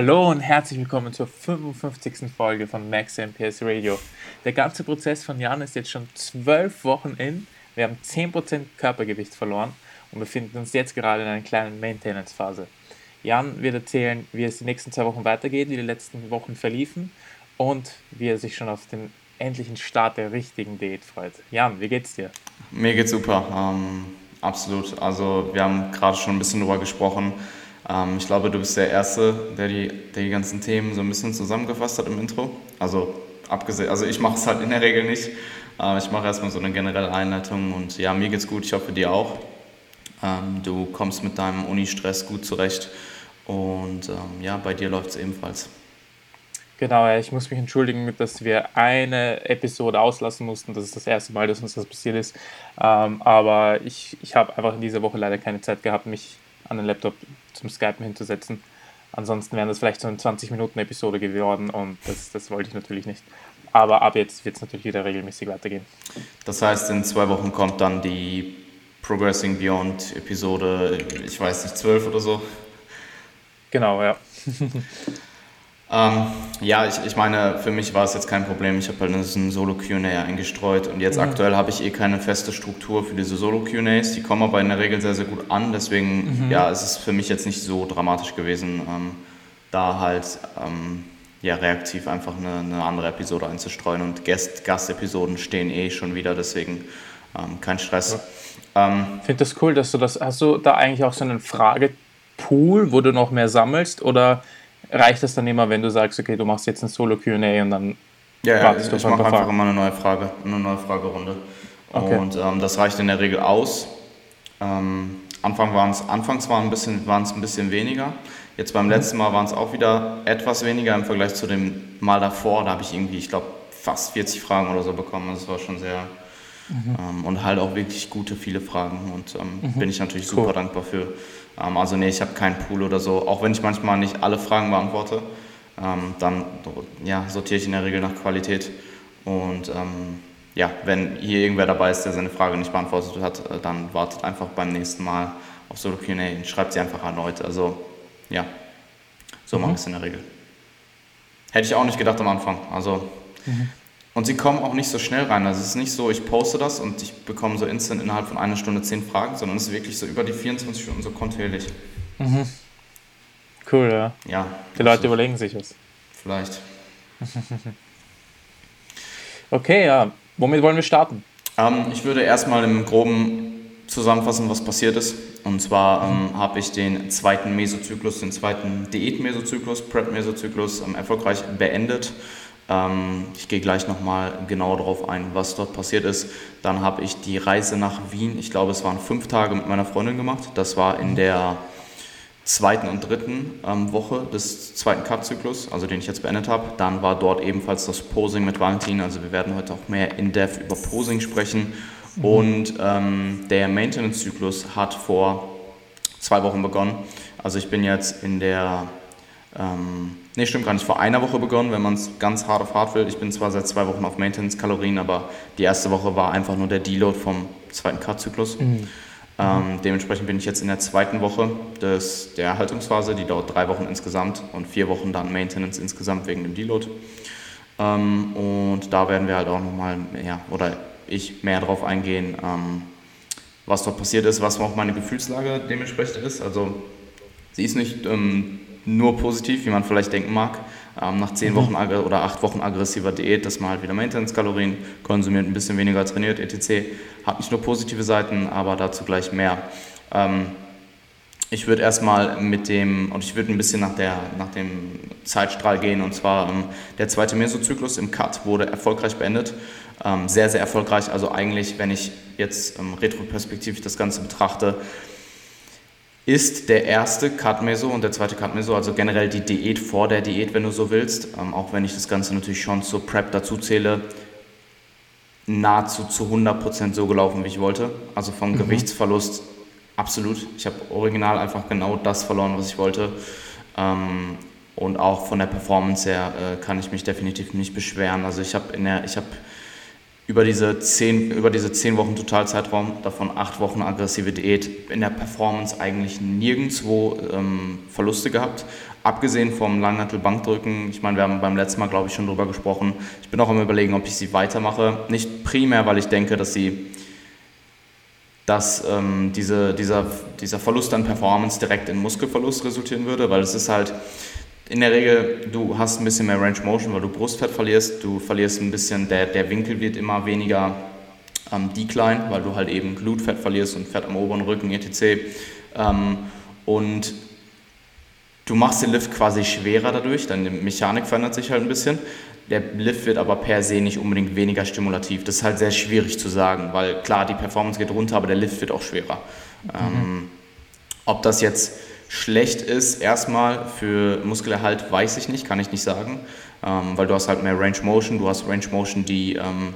Hallo und herzlich willkommen zur 55. Folge von Max MPS Radio. Der ganze Prozess von Jan ist jetzt schon zwölf Wochen in. Wir haben 10% Körpergewicht verloren und befinden uns jetzt gerade in einer kleinen Maintenance-Phase. Jan wird erzählen, wie es die nächsten zwei Wochen weitergeht, wie die letzten Wochen verliefen und wie er sich schon auf den endlichen Start der richtigen Diät freut. Jan, wie geht's dir? Mir geht's super, ähm, absolut. Also wir haben gerade schon ein bisschen darüber gesprochen. Ähm, ich glaube, du bist der Erste, der die, der die ganzen Themen so ein bisschen zusammengefasst hat im Intro. Also abgesehen, also ich mache es halt in der Regel nicht. Äh, ich mache erstmal so eine generelle Einleitung und ja, mir geht's gut, ich hoffe dir auch. Ähm, du kommst mit deinem Uni-Stress gut zurecht und ähm, ja, bei dir läuft es ebenfalls. Genau, ich muss mich entschuldigen, dass wir eine Episode auslassen mussten. Das ist das erste Mal, dass uns das passiert ist. Ähm, aber ich, ich habe einfach in dieser Woche leider keine Zeit gehabt, mich an den Laptop zum Skypen hinzusetzen. Ansonsten wären das vielleicht so eine 20-Minuten-Episode geworden und das, das wollte ich natürlich nicht. Aber ab jetzt wird es natürlich wieder regelmäßig weitergehen. Das heißt, in zwei Wochen kommt dann die Progressing Beyond Episode, ich weiß nicht, 12 oder so? Genau, ja. Ähm, ja, ich, ich meine, für mich war es jetzt kein Problem. Ich habe halt ein Solo-QA eingestreut und jetzt mhm. aktuell habe ich eh keine feste Struktur für diese Solo-QAs. Die kommen aber in der Regel sehr, sehr gut an. Deswegen, mhm. ja, es ist für mich jetzt nicht so dramatisch gewesen, ähm, da halt ähm, ja, reaktiv einfach eine, eine, andere Episode einzustreuen. Und Gast, Gastepisoden stehen eh schon wieder, deswegen ähm, kein Stress. Ja. Ähm, ich finde das cool, dass du das, hast du da eigentlich auch so einen Fragepool, wo du noch mehr sammelst oder reicht es dann immer, wenn du sagst, okay, du machst jetzt ein Solo-QA und dann ja, wartest ja, du ich mache einfach immer eine neue Frage, eine neue Fragerunde. Okay. Und ähm, das reicht in der Regel aus. Ähm, Anfang waren's, anfangs waren es ein, ein bisschen weniger. Jetzt beim mhm. letzten Mal waren es auch wieder etwas weniger im Vergleich zu dem Mal davor. Da habe ich irgendwie, ich glaube, fast 40 Fragen oder so bekommen. Das war schon sehr. Mhm. Ähm, und halt auch wirklich gute, viele Fragen. Und ähm, mhm. bin ich natürlich cool. super dankbar für. Ähm, also nee, ich habe keinen Pool oder so. Auch wenn ich manchmal nicht alle Fragen beantworte, ähm, dann ja, sortiere ich in der Regel nach Qualität. Und ähm, ja, wenn hier irgendwer dabei ist, der seine Frage nicht beantwortet hat, äh, dann wartet einfach beim nächsten Mal auf Solo Q&A und schreibt sie einfach erneut. Also ja, so mhm. mache ich es in der Regel. Hätte ich auch nicht gedacht am Anfang. Also mhm. Und sie kommen auch nicht so schnell rein. Also es ist nicht so, ich poste das und ich bekomme so instant innerhalb von einer Stunde zehn Fragen, sondern es ist wirklich so über die 24 Stunden so kontinuierlich. Mhm. Cool, ja. Ja. Die Leute überlegen sich was. Vielleicht. okay, ja. Womit wollen wir starten? Ähm, ich würde erstmal im Groben zusammenfassen, was passiert ist. Und zwar ähm, habe ich den zweiten Mesozyklus, den zweiten Diät-Mesozyklus, Prep-Mesozyklus ähm, erfolgreich beendet. Ähm, ich gehe gleich nochmal genau darauf ein, was dort passiert ist. Dann habe ich die Reise nach Wien, ich glaube es waren fünf Tage mit meiner Freundin gemacht. Das war in der zweiten und dritten ähm, Woche des zweiten Cut-Zyklus, also den ich jetzt beendet habe. Dann war dort ebenfalls das Posing mit Valentin. Also wir werden heute auch mehr in Depth über Posing sprechen. Mhm. Und ähm, der Maintenance-Zyklus hat vor zwei Wochen begonnen. Also ich bin jetzt in der ähm, ne, stimmt gar nicht. Vor einer Woche begonnen, wenn man es ganz hart auf hart will. Ich bin zwar seit zwei Wochen auf Maintenance-Kalorien, aber die erste Woche war einfach nur der Deload vom zweiten Cut-Zyklus. Mhm. Ähm, dementsprechend bin ich jetzt in der zweiten Woche des, der Erhaltungsphase, die dauert drei Wochen insgesamt und vier Wochen dann Maintenance insgesamt wegen dem Deload. Ähm, und da werden wir halt auch nochmal, ja, oder ich mehr darauf eingehen, ähm, was dort passiert ist, was auch meine Gefühlslage dementsprechend ist. Also sie ist nicht ähm, nur positiv, wie man vielleicht denken mag. Ähm, nach zehn mhm. Wochen oder acht Wochen aggressiver Diät, dass man halt wieder Maintenance-Kalorien konsumiert, ein bisschen weniger trainiert, etc. Hat nicht nur positive Seiten, aber dazu gleich mehr. Ähm, ich würde erstmal mit dem, und ich würde ein bisschen nach, der, nach dem Zeitstrahl gehen, und zwar ähm, der zweite Mesozyklus im Cut wurde erfolgreich beendet. Ähm, sehr, sehr erfolgreich. Also eigentlich, wenn ich jetzt ähm, retroperspektivisch das Ganze betrachte, ist der erste Cut-Meso und der zweite Cut-Meso, also generell die Diät vor der Diät, wenn du so willst, ähm, auch wenn ich das Ganze natürlich schon zur Prep dazu zähle, nahezu zu 100% so gelaufen, wie ich wollte. Also vom mhm. Gewichtsverlust absolut. Ich habe original einfach genau das verloren, was ich wollte. Ähm, und auch von der Performance her äh, kann ich mich definitiv nicht beschweren. Also ich habe in der, ich habe über diese zehn, über diese zehn Wochen Totalzeitraum, davon acht Wochen aggressive Diät, in der Performance eigentlich nirgendwo ähm, Verluste gehabt. Abgesehen vom Langhantel-Bankdrücken, ich meine, wir haben beim letzten Mal, glaube ich, schon drüber gesprochen. Ich bin auch am Überlegen, ob ich sie weitermache. Nicht primär, weil ich denke, dass sie dass ähm, diese, dieser, dieser Verlust an Performance direkt in Muskelverlust resultieren würde, weil es ist halt in der Regel, du hast ein bisschen mehr Range Motion, weil du Brustfett verlierst, du verlierst ein bisschen, der, der Winkel wird immer weniger ähm, decline, weil du halt eben Glutfett verlierst und Fett am oberen Rücken, etc. Ähm, und du machst den Lift quasi schwerer dadurch, deine Mechanik verändert sich halt ein bisschen. Der Lift wird aber per se nicht unbedingt weniger stimulativ. Das ist halt sehr schwierig zu sagen, weil klar, die Performance geht runter, aber der Lift wird auch schwerer. Mhm. Ähm, ob das jetzt schlecht ist, erstmal für Muskelerhalt, weiß ich nicht, kann ich nicht sagen, ähm, weil du hast halt mehr Range Motion, du hast Range Motion, die, ähm,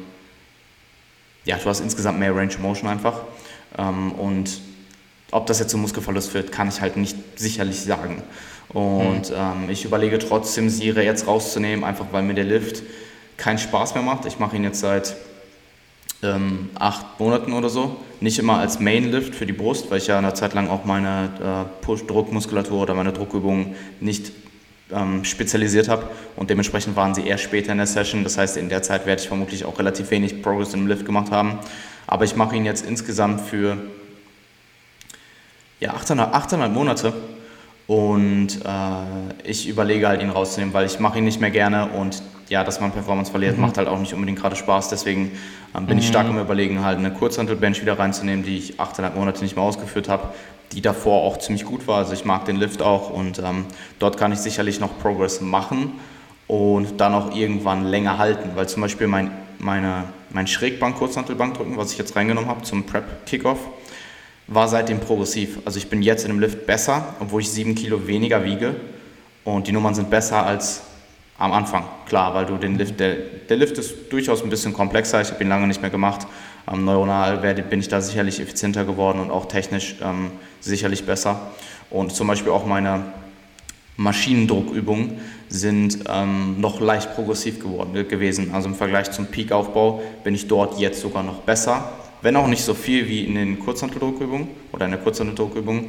ja, du hast insgesamt mehr Range Motion einfach. Ähm, und ob das jetzt zum Muskelverlust führt, kann ich halt nicht sicherlich sagen. Und mhm. ich überlege trotzdem, Sire jetzt rauszunehmen, einfach weil mir der Lift keinen Spaß mehr macht. Ich mache ihn jetzt seit ähm, acht Monaten oder so. Nicht immer als Main Lift für die Brust, weil ich ja eine Zeit lang auch meine äh, Push-Druckmuskulatur oder meine Druckübungen nicht ähm, spezialisiert habe und dementsprechend waren sie eher später in der Session. Das heißt, in der Zeit werde ich vermutlich auch relativ wenig Progress im Lift gemacht haben. Aber ich mache ihn jetzt insgesamt für ja, 8,5 Monate und äh, ich überlege halt, ihn rauszunehmen, weil ich mache ihn nicht mehr gerne und ja, dass man Performance verliert, mhm. macht halt auch nicht unbedingt gerade Spaß. Deswegen ähm, bin mhm. ich stark im Überlegen, halt eine Kurzhantelbench wieder reinzunehmen, die ich 8,5 Monate nicht mehr ausgeführt habe, die davor auch ziemlich gut war. Also ich mag den Lift auch und ähm, dort kann ich sicherlich noch Progress machen und dann auch irgendwann länger halten, weil zum Beispiel mein, meine, mein Schrägbank-Kurzhantelbankdrücken, was ich jetzt reingenommen habe zum Prep-Kickoff, war seitdem progressiv. Also ich bin jetzt in dem Lift besser, obwohl ich sieben Kilo weniger wiege. Und die Nummern sind besser als am Anfang. Klar, weil du den Lift, der, der Lift ist durchaus ein bisschen komplexer. Ich habe ihn lange nicht mehr gemacht. Ähm, neuronal werde, bin ich da sicherlich effizienter geworden und auch technisch ähm, sicherlich besser. Und zum Beispiel auch meine Maschinendruckübungen sind ähm, noch leicht progressiv geworden, gewesen. Also im Vergleich zum Peak-Aufbau bin ich dort jetzt sogar noch besser wenn auch nicht so viel wie in den Kurzhanteldruckübungen oder in der Kurzhanteldruckübung.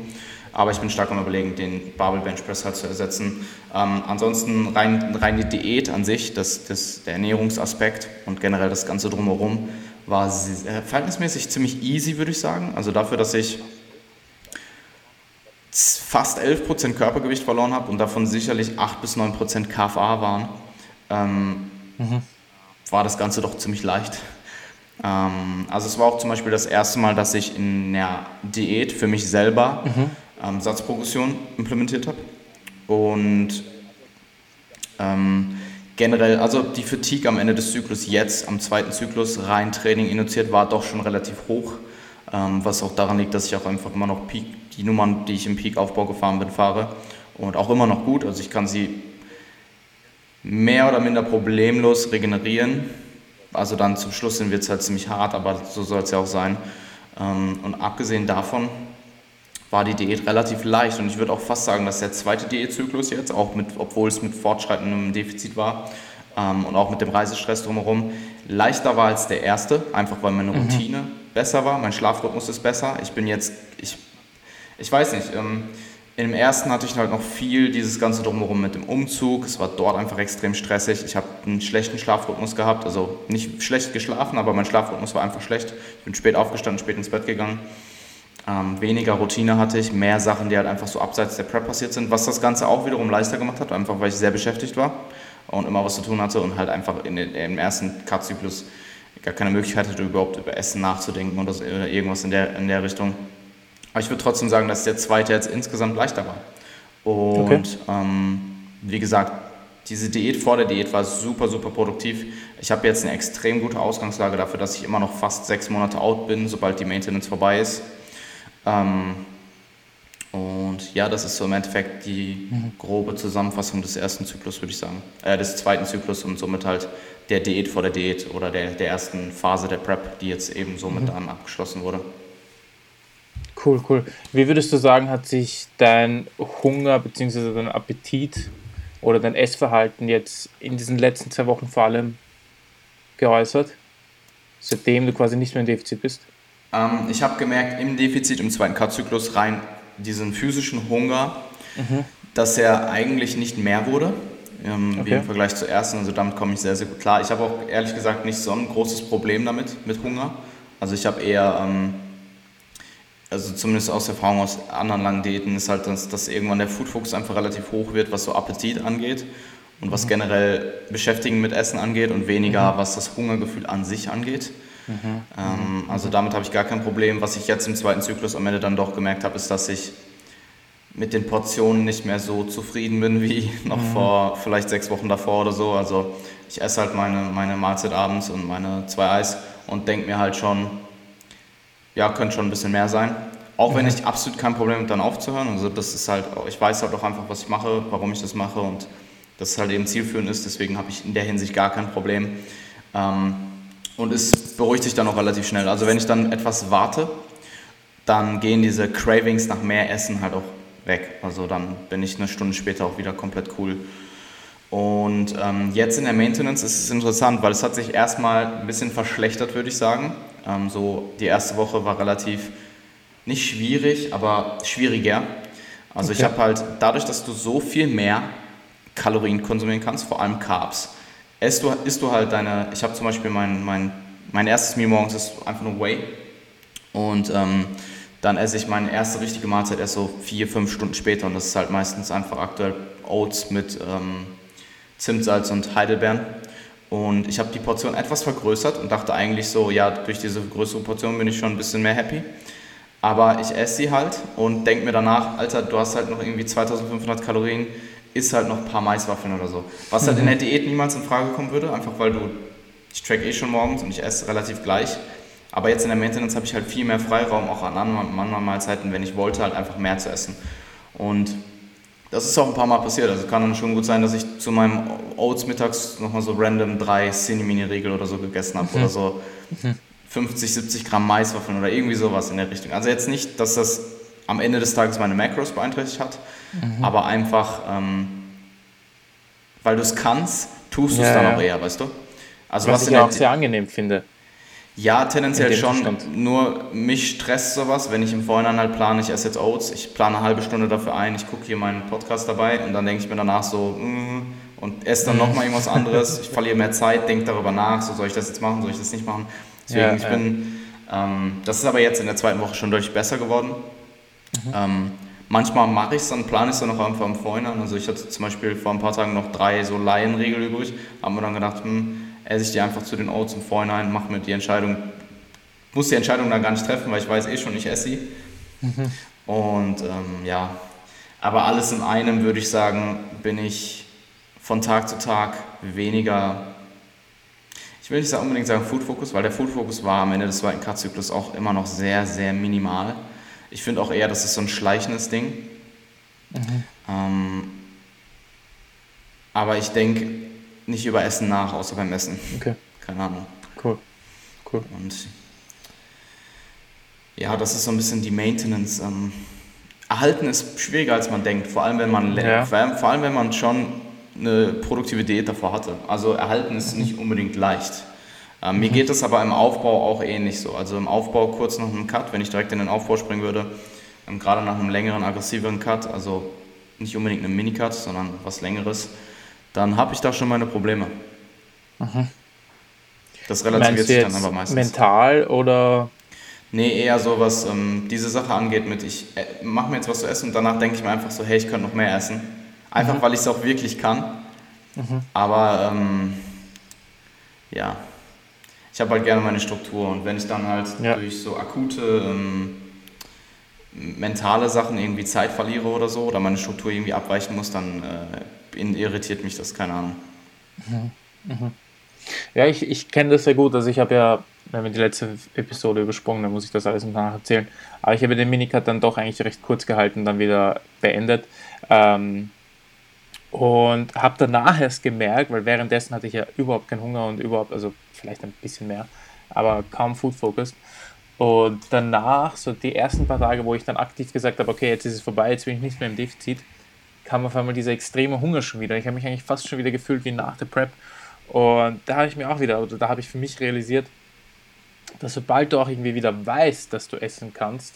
Aber ich bin stark am Überlegen, den Barbell Bench Press halt zu ersetzen. Ähm, ansonsten rein, rein die Diät an sich, das, das, der Ernährungsaspekt und generell das Ganze drumherum war sehr, verhältnismäßig ziemlich easy, würde ich sagen. Also dafür, dass ich fast 11% Körpergewicht verloren habe und davon sicherlich 8 bis 9% KFA waren, ähm, mhm. war das Ganze doch ziemlich leicht. Ähm, also es war auch zum Beispiel das erste Mal, dass ich in der Diät für mich selber mhm. Ähm, Satzprogression implementiert habe. Und ähm, generell, also die Fatigue am Ende des Zyklus jetzt, am zweiten Zyklus, rein Training induziert, war doch schon relativ hoch. Ähm, was auch daran liegt, dass ich auch einfach immer noch Peak, die Nummern, die ich im Peak-Aufbau gefahren bin, fahre. Und auch immer noch gut. Also ich kann sie mehr oder minder problemlos regenerieren also dann zum Schluss wird es halt ziemlich hart, aber so soll es ja auch sein. Ähm, und abgesehen davon war die Diät relativ leicht und ich würde auch fast sagen, dass der zweite Diätzyklus jetzt, auch mit, obwohl es mit fortschreitendem Defizit war ähm, und auch mit dem Reisestress drumherum, leichter war als der erste, einfach weil meine mhm. Routine mhm. besser war, mein Schlafrhythmus ist besser. Ich bin jetzt, ich, ich weiß nicht, ähm, im ersten hatte ich halt noch viel dieses ganze Drumherum mit dem Umzug. Es war dort einfach extrem stressig. Ich habe einen schlechten Schlafrhythmus gehabt. Also nicht schlecht geschlafen, aber mein Schlafrhythmus war einfach schlecht. Ich bin spät aufgestanden, spät ins Bett gegangen. Ähm, weniger Routine hatte ich, mehr Sachen, die halt einfach so abseits der Prep passiert sind, was das Ganze auch wiederum leichter gemacht hat, einfach weil ich sehr beschäftigt war und immer was zu tun hatte und halt einfach in den, im ersten Cut-Zyklus gar keine Möglichkeit hatte, überhaupt über Essen nachzudenken oder irgendwas in der, in der Richtung. Aber ich würde trotzdem sagen, dass der zweite jetzt insgesamt leichter war. Und okay. ähm, wie gesagt, diese Diät vor der Diät war super, super produktiv. Ich habe jetzt eine extrem gute Ausgangslage dafür, dass ich immer noch fast sechs Monate out bin, sobald die Maintenance vorbei ist. Ähm, und ja, das ist so im Endeffekt die grobe Zusammenfassung des ersten Zyklus, würde ich sagen. Äh, des zweiten Zyklus und somit halt der Diät vor der Diät oder der, der ersten Phase der Prep, die jetzt eben somit mhm. dann abgeschlossen wurde. Cool, cool. Wie würdest du sagen, hat sich dein Hunger bzw. dein Appetit oder dein Essverhalten jetzt in diesen letzten zwei Wochen vor allem geäußert? seitdem du quasi nicht mehr im Defizit bist? Ähm, ich habe gemerkt, im Defizit, im zweiten Cut-Zyklus rein diesen physischen Hunger, mhm. dass er eigentlich nicht mehr wurde. Ähm, okay. Wie im Vergleich zur ersten. Also damit komme ich sehr, sehr gut klar. Ich habe auch ehrlich gesagt nicht so ein großes Problem damit, mit Hunger. Also ich habe eher, ähm, also zumindest aus Erfahrung aus anderen langen Diäten, ist halt, dass, dass irgendwann der Foodfokus einfach relativ hoch wird, was so Appetit angeht und was mhm. generell Beschäftigen mit Essen angeht und weniger, mhm. was das Hungergefühl an sich angeht. Mhm. Ähm, also damit habe ich gar kein Problem. Was ich jetzt im zweiten Zyklus am Ende dann doch gemerkt habe, ist, dass ich mit den Portionen nicht mehr so zufrieden bin wie noch mhm. vor vielleicht sechs Wochen davor oder so. Also ich esse halt meine, meine Mahlzeit abends und meine zwei Eis und denke mir halt schon, ja, könnte schon ein bisschen mehr sein. Auch mhm. wenn ich absolut kein Problem habe, dann aufzuhören. Also das ist halt, ich weiß halt auch einfach, was ich mache, warum ich das mache und dass es halt eben zielführend ist. Deswegen habe ich in der Hinsicht gar kein Problem. Ähm, und es beruhigt sich dann auch relativ schnell. Also wenn ich dann etwas warte, dann gehen diese Cravings nach mehr Essen halt auch weg. Also dann bin ich eine Stunde später auch wieder komplett cool. Und ähm, jetzt in der Maintenance ist es interessant, weil es hat sich erstmal ein bisschen verschlechtert, würde ich sagen. Ähm, so die erste Woche war relativ nicht schwierig, aber schwieriger. Also okay. ich habe halt dadurch, dass du so viel mehr Kalorien konsumieren kannst, vor allem Carbs, isst du, isst du halt deine, ich habe zum Beispiel mein, mein, mein erstes Meal morgens ist einfach nur Whey und ähm, dann esse ich meine erste richtige Mahlzeit erst so vier, fünf Stunden später und das ist halt meistens einfach aktuell Oats mit ähm, Zimtsalz und Heidelbeeren. Und ich habe die Portion etwas vergrößert und dachte eigentlich so, ja, durch diese größere Portion bin ich schon ein bisschen mehr happy. Aber ich esse sie halt und denke mir danach, Alter, du hast halt noch irgendwie 2500 Kalorien, isst halt noch ein paar Maiswaffeln oder so. Was halt in der Diät niemals in Frage kommen würde, einfach weil du, ich track eh schon morgens und ich esse relativ gleich. Aber jetzt in der Maintenance habe ich halt viel mehr Freiraum, auch an anderen Mahlzeiten, wenn ich wollte, halt einfach mehr zu essen. Und das ist auch ein paar Mal passiert. Also kann dann schon gut sein, dass ich zu meinem Oats mittags nochmal so random drei Cinnamini-Riegel oder so gegessen habe mhm. oder so 50, mhm. 70 Gramm Maiswaffeln oder irgendwie sowas in der Richtung. Also jetzt nicht, dass das am Ende des Tages meine Macros beeinträchtigt hat, mhm. aber einfach, ähm, weil du es kannst, tust du es ja, dann ja. auch eher, weißt du? Also was, was ich auch sehr angenehm finde. Ja, tendenziell schon. Zustand. Nur mich stresst sowas, wenn ich im Vorhinein halt plane, ich esse jetzt Oats, ich plane eine halbe Stunde dafür ein, ich gucke hier meinen Podcast dabei und dann denke ich mir danach so, mm, und esse dann nochmal irgendwas anderes. Ich verliere mehr Zeit, denke darüber nach, so soll ich das jetzt machen, soll ich das nicht machen. Deswegen, ja, ich bin, ähm, das ist aber jetzt in der zweiten Woche schon deutlich besser geworden. Mhm. Ähm, manchmal mache ich es dann, plane ich es dann noch einfach im Vorhinein. Also ich hatte zum Beispiel vor ein paar Tagen noch drei so Laienregeln übrig, haben wir dann gedacht, hm, esse ich die einfach zu den Oats im Vorhinein, mache mir die Entscheidung, muss die Entscheidung dann gar nicht treffen, weil ich weiß eh schon, ich esse sie. Mhm. Und ähm, ja, aber alles in einem würde ich sagen, bin ich von Tag zu Tag weniger, ich will nicht unbedingt sagen Food Focus, weil der Food Focus war am Ende des zweiten Cut-Zyklus auch immer noch sehr, sehr minimal. Ich finde auch eher, das ist so ein schleichendes Ding. Mhm. Ähm, aber ich denke, nicht über Essen nach, außer beim Essen. Okay. Keine Ahnung. Cool. Cool. Und ja, das ist so ein bisschen die Maintenance. Ähm, erhalten ist schwieriger, als man denkt, vor allem wenn man ja. vor, allem, vor allem wenn man schon eine produktive Diät davor hatte. Also erhalten ist nicht unbedingt leicht. Ähm. Mir geht es aber im Aufbau auch ähnlich so. Also im Aufbau kurz nach einem Cut, wenn ich direkt in den Aufbau springen würde, ähm, gerade nach einem längeren, aggressiveren Cut, also nicht unbedingt einem Minicut, sondern was längeres, dann habe ich da schon meine Probleme. Mhm. Das relativiert sich dann aber meistens. Mental oder? Nee, eher so, was ähm, diese Sache angeht mit, ich äh, mache mir jetzt was zu essen und danach denke ich mir einfach so, hey, ich könnte noch mehr essen. Einfach, mhm. weil ich es auch wirklich kann. Mhm. Aber ähm, ja, ich habe halt gerne meine Struktur und wenn ich dann halt ja. durch so akute ähm, mentale Sachen irgendwie Zeit verliere oder so oder meine Struktur irgendwie abweichen muss, dann äh, irritiert mich das, keine Ahnung. Mhm. Mhm. Ja, ich, ich kenne das sehr gut. Also ich habe ja, wenn wir die letzte Episode übersprungen, dann muss ich das alles nachher erzählen. Aber ich habe den Minicut dann doch eigentlich recht kurz gehalten, dann wieder beendet. Ähm, und habe danach erst gemerkt, weil währenddessen hatte ich ja überhaupt keinen Hunger und überhaupt, also vielleicht ein bisschen mehr, aber kaum Food Focus. Und danach, so die ersten paar Tage, wo ich dann aktiv gesagt habe, okay, jetzt ist es vorbei, jetzt bin ich nicht mehr im Defizit, kam auf einmal dieser extreme Hunger schon wieder. Ich habe mich eigentlich fast schon wieder gefühlt wie nach der Prep. Und da habe ich mir auch wieder, oder da habe ich für mich realisiert, dass sobald du auch irgendwie wieder weißt, dass du essen kannst,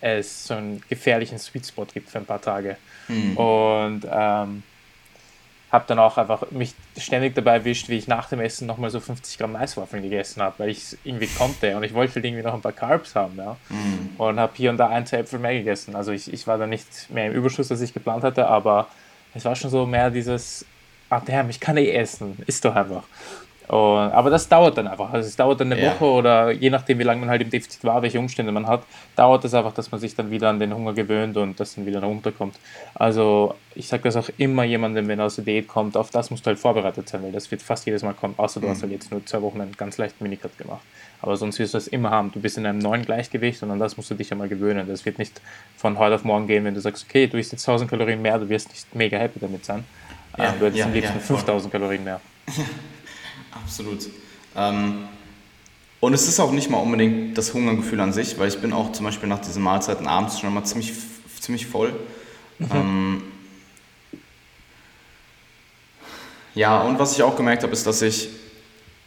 es so einen gefährlichen Sweet Spot gibt für ein paar Tage. Mhm. Und ähm, habe dann auch einfach mich ständig dabei erwischt, wie ich nach dem Essen nochmal so 50 Gramm Maiswaffeln gegessen habe, weil ich es irgendwie konnte und ich wollte halt irgendwie noch ein paar Carbs haben. Ja? Mm. Und habe hier und da ein, zwei Äpfel mehr gegessen. Also ich, ich war da nicht mehr im Überschuss, als ich geplant hatte, aber es war schon so mehr dieses, ah damn, ich kann eh essen, isst doch einfach. Und, aber das dauert dann einfach. Also es dauert dann eine ja. Woche oder je nachdem, wie lange man halt im Defizit war, welche Umstände man hat, dauert es einfach, dass man sich dann wieder an den Hunger gewöhnt und das dann wieder runterkommt. Also ich sage das auch immer jemandem, wenn er aus der Diät kommt, auf das musst du halt vorbereitet sein, weil das wird fast jedes Mal kommen, außer du mhm. hast halt jetzt nur zwei Wochen einen ganz leichten Minicut gemacht. Aber sonst wirst du das immer haben. Du bist in einem neuen Gleichgewicht und an das musst du dich einmal gewöhnen. Das wird nicht von heute auf morgen gehen, wenn du sagst, okay, du isst jetzt 1000 Kalorien mehr, du wirst nicht mega happy damit sein. Ja, du hättest ja, am liebsten ja, 5000 Kalorien mehr. Absolut. Ähm, und es ist auch nicht mal unbedingt das Hungergefühl an sich, weil ich bin auch zum Beispiel nach diesen Mahlzeiten abends schon mal ziemlich, ziemlich voll. Mhm. Ähm, ja, und was ich auch gemerkt habe, ist, dass ich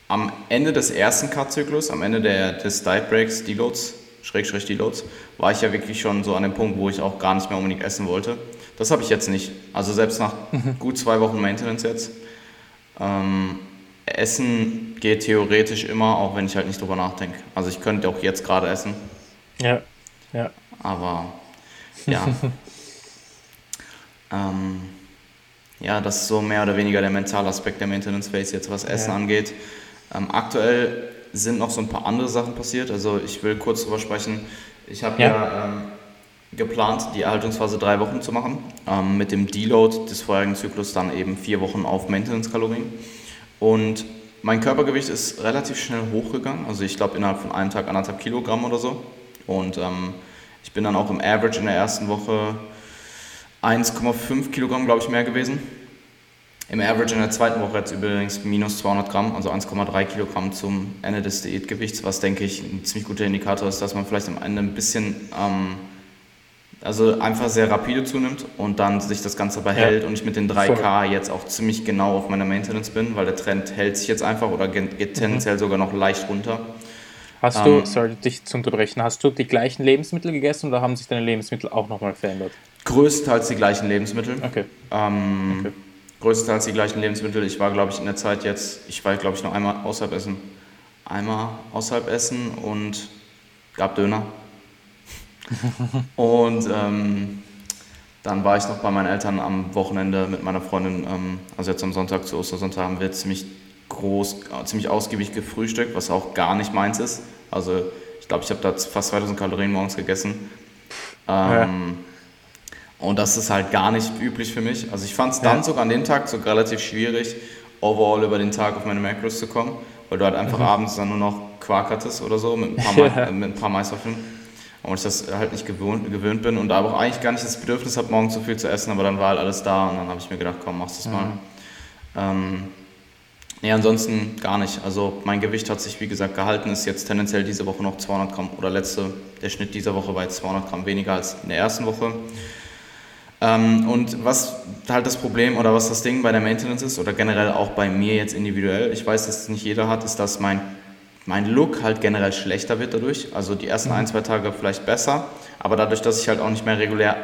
am Ende des ersten Cut-Zyklus, am Ende der, des Diet Breaks, Deloads, Schrägstrich Deloads, war ich ja wirklich schon so an dem Punkt, wo ich auch gar nicht mehr unbedingt essen wollte. Das habe ich jetzt nicht. Also selbst nach mhm. gut zwei Wochen Maintenance jetzt. Ähm, Essen geht theoretisch immer, auch wenn ich halt nicht drüber nachdenke. Also ich könnte auch jetzt gerade essen. Ja, ja. Aber ja. ähm, ja, das ist so mehr oder weniger der mentale Aspekt der Maintenance Phase jetzt, was Essen ja. angeht. Ähm, aktuell sind noch so ein paar andere Sachen passiert. Also ich will kurz darüber sprechen. Ich habe ja, ja ähm, geplant, die Erhaltungsphase drei Wochen zu machen. Ähm, mit dem Deload des vorherigen Zyklus dann eben vier Wochen auf Maintenance-Kalorien. Und mein Körpergewicht ist relativ schnell hochgegangen, also ich glaube innerhalb von einem Tag anderthalb Kilogramm oder so. Und ähm, ich bin dann auch im Average in der ersten Woche 1,5 Kilogramm, glaube ich, mehr gewesen. Im Average in der zweiten Woche jetzt übrigens minus 200 Gramm, also 1,3 Kilogramm zum Ende des Diätgewichts, was denke ich ein ziemlich guter Indikator ist, dass man vielleicht am Ende ein bisschen ähm, also einfach sehr rapide zunimmt und dann sich das Ganze behält ja. und ich mit den 3K Voll. jetzt auch ziemlich genau auf meiner Maintenance bin, weil der Trend hält sich jetzt einfach oder geht mhm. tendenziell mhm. sogar noch leicht runter. Hast ähm, du, sorry, dich zu unterbrechen, hast du die gleichen Lebensmittel gegessen oder haben sich deine Lebensmittel auch nochmal verändert? Größtenteils die gleichen Lebensmittel. Okay. Ähm, okay. Größtenteils die gleichen Lebensmittel. Ich war, glaube ich, in der Zeit jetzt, ich war, glaube ich, noch einmal außerhalb essen. Einmal außerhalb essen und gab Döner. und ähm, dann war ich noch bei meinen Eltern am Wochenende mit meiner Freundin, ähm, also jetzt am Sonntag zu Ostersonntag haben wir ziemlich groß, äh, ziemlich ausgiebig gefrühstückt, was auch gar nicht meins ist. Also ich glaube, ich habe da fast 2000 Kalorien morgens gegessen. Ähm, ja. Und das ist halt gar nicht üblich für mich. Also ich fand es dann ja. sogar an dem Tag so relativ schwierig, overall über den Tag auf meine Macros zu kommen, weil du halt einfach mhm. abends dann nur noch Quark hattest oder so mit ein paar, ja. mit ein paar Maiswaffeln und ich das halt nicht gewohnt, gewöhnt bin und da aber auch eigentlich gar nicht das Bedürfnis habe, morgen zu viel zu essen, aber dann war halt alles da und dann habe ich mir gedacht, komm, machst du es mhm. mal. Ähm, nee, ansonsten gar nicht. Also mein Gewicht hat sich, wie gesagt, gehalten, ist jetzt tendenziell diese Woche noch 200 Gramm oder letzte, der Schnitt dieser Woche war jetzt 200 Gramm weniger als in der ersten Woche. Ähm, und was halt das Problem oder was das Ding bei der Maintenance ist oder generell auch bei mir jetzt individuell, ich weiß, dass es nicht jeder hat, ist, dass mein mein Look halt generell schlechter wird dadurch. Also die ersten mhm. ein, zwei Tage vielleicht besser, aber dadurch, dass ich halt auch nicht mehr regulär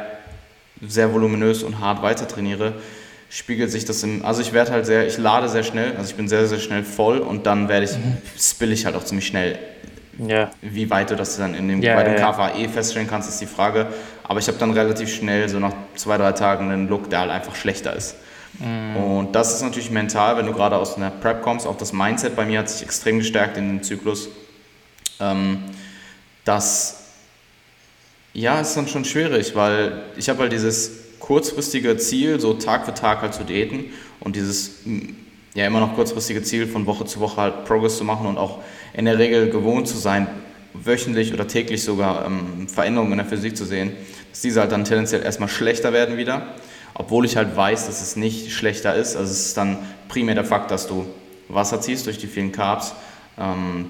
sehr voluminös und hart weiter trainiere, spiegelt sich das im, also ich werde halt sehr, ich lade sehr schnell, also ich bin sehr, sehr schnell voll und dann werde ich, mhm. spill ich halt auch ziemlich schnell. Ja. Wie weit du das dann in dem, ja, bei dem ja, KVE feststellen kannst, ist die Frage. Aber ich habe dann relativ schnell, so nach zwei, drei Tagen, einen Look, der halt einfach schlechter ist. Mhm. Und das ist natürlich mental, wenn du gerade aus einer Prep kommst, auch das Mindset bei mir hat sich extrem gestärkt in den Zyklus. Ähm, das ja, ist dann schon schwierig, weil ich habe halt dieses kurzfristige Ziel, so Tag für Tag halt zu daten und dieses ja immer noch kurzfristige Ziel von Woche zu Woche halt Progress zu machen und auch in der Regel gewohnt zu sein, wöchentlich oder täglich sogar ähm, Veränderungen in der Physik zu sehen, dass diese halt dann tendenziell erstmal schlechter werden wieder obwohl ich halt weiß, dass es nicht schlechter ist. Also es ist dann primär der Fakt, dass du Wasser ziehst durch die vielen Carbs. Ähm,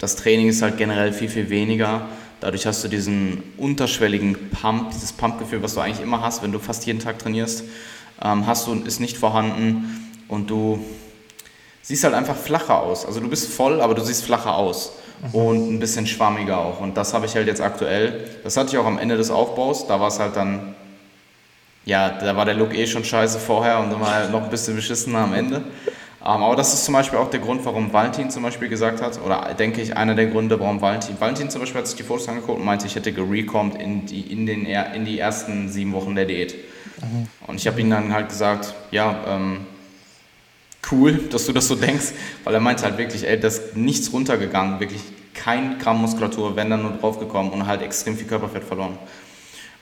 das Training ist halt generell viel, viel weniger. Dadurch hast du diesen unterschwelligen Pump, dieses Pumpgefühl, was du eigentlich immer hast, wenn du fast jeden Tag trainierst, ähm, hast du, ist nicht vorhanden und du siehst halt einfach flacher aus. Also du bist voll, aber du siehst flacher aus. mhm. und ein bisschen schwammiger auch. Und das habe ich halt jetzt aktuell. Das hatte ich auch am Ende des Aufbaus. Da war es halt dann, ja, da war der Look eh schon scheiße vorher und dann war er noch ein bisschen beschissener am Ende. Ähm, aber das ist zum Beispiel auch der Grund, warum Valentin zum Beispiel gesagt hat, oder denke ich, einer der Gründe, warum Valentin, Valentin zum Beispiel hat sich die Fotos angeguckt und meinte, ich hätte gerecommt in die, in, den, in die ersten sieben Wochen der Diät. Mhm. Und ich habe ihm dann halt gesagt, ja, ähm, cool, dass du das so denkst, weil er meinte halt wirklich, ey, da ist nichts runtergegangen, wirklich kein Gramm Muskulatur, wenn dann nur draufgekommen und halt extrem viel Körperfett verloren.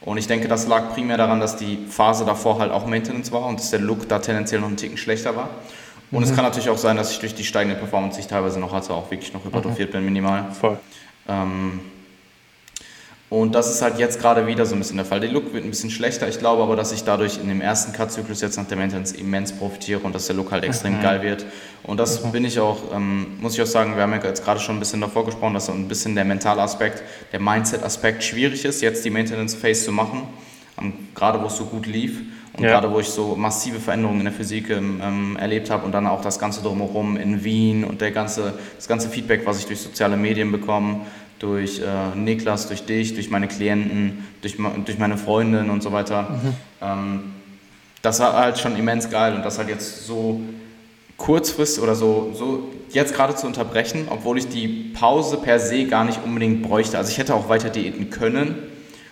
Und ich denke, das lag primär daran, dass die Phase davor halt auch Maintenance war und dass der Look da tendenziell noch einen Ticken schlechter war. Und mhm. es kann natürlich auch sein, dass ich durch die steigende Performance, die ich teilweise noch hatte, auch wirklich noch hypertrophiert mhm. bin, minimal. Voll. Ähm, und das ist halt jetzt gerade wieder so ein bisschen der Fall. Der Look wird ein bisschen schlechter. Ich glaube aber, dass ich dadurch in dem ersten Cut-Zyklus jetzt nach der Maintenance immens profitiere und dass der Look halt extrem mhm. geil wird. Und das mhm. bin ich auch, ähm, muss ich auch sagen, wir haben ja jetzt gerade schon ein bisschen davor gesprochen, dass so ein bisschen der mentale Aspekt, der Mindset-Aspekt schwierig ist, jetzt die Maintenance-Phase zu machen, ähm, gerade wo es so gut lief. Und ja. gerade wo ich so massive Veränderungen in der Physik ähm, erlebt habe und dann auch das Ganze drumherum in Wien und der ganze, das ganze Feedback, was ich durch soziale Medien bekomme, durch äh, Niklas, durch dich, durch meine Klienten, durch, durch meine Freundin und so weiter. Mhm. Ähm, das war halt schon immens geil und das halt jetzt so kurzfristig oder so, so jetzt gerade zu unterbrechen, obwohl ich die Pause per se gar nicht unbedingt bräuchte. Also ich hätte auch weiter diäten können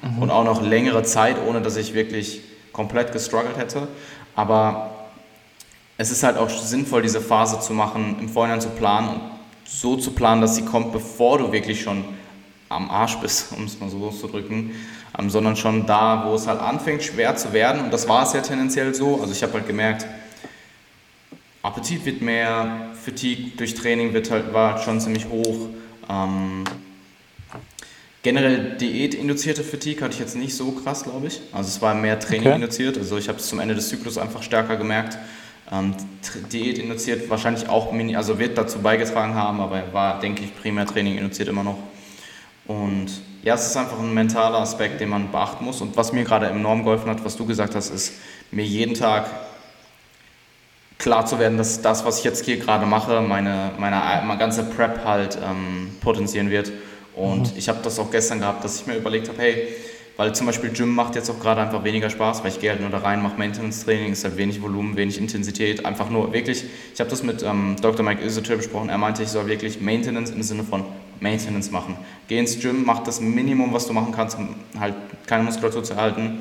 mhm. und auch noch längere Zeit, ohne dass ich wirklich komplett gestruggelt hätte. Aber es ist halt auch sinnvoll, diese Phase zu machen, im Vorhinein zu planen und so zu planen, dass sie kommt, bevor du wirklich schon am Arsch bist, um es mal so auszudrücken, ähm, sondern schon da, wo es halt anfängt, schwer zu werden. Und das war es ja tendenziell so. Also ich habe halt gemerkt, Appetit wird mehr, Fatigue durch Training wird halt, war schon ziemlich hoch. Ähm, Generell Diät-induzierte Fatigue hatte ich jetzt nicht so krass, glaube ich. Also es war mehr Training okay. induziert. Also ich habe es zum Ende des Zyklus einfach stärker gemerkt. Ähm, Diät induziert wahrscheinlich auch, mini, also wird dazu beigetragen haben, aber war, denke ich, primär Training induziert immer noch. Und ja, es ist einfach ein mentaler Aspekt, den man beachten muss. Und was mir gerade enorm geholfen hat, was du gesagt hast, ist, mir jeden Tag klar zu werden, dass das, was ich jetzt hier gerade mache, meine, meine, meine ganze Prep halt ähm, potenzieren wird und mhm. ich habe das auch gestern gehabt, dass ich mir überlegt habe, hey, weil zum Beispiel Gym macht jetzt auch gerade einfach weniger Spaß, weil ich gehe halt nur da rein, mache Maintenance-Training, ist halt wenig Volumen, wenig Intensität, einfach nur wirklich, ich habe das mit ähm, Dr. Mike Isotir besprochen, er meinte, ich soll wirklich Maintenance im Sinne von Maintenance machen. Geh ins Gym, mach das Minimum, was du machen kannst, um halt keine Muskulatur zu erhalten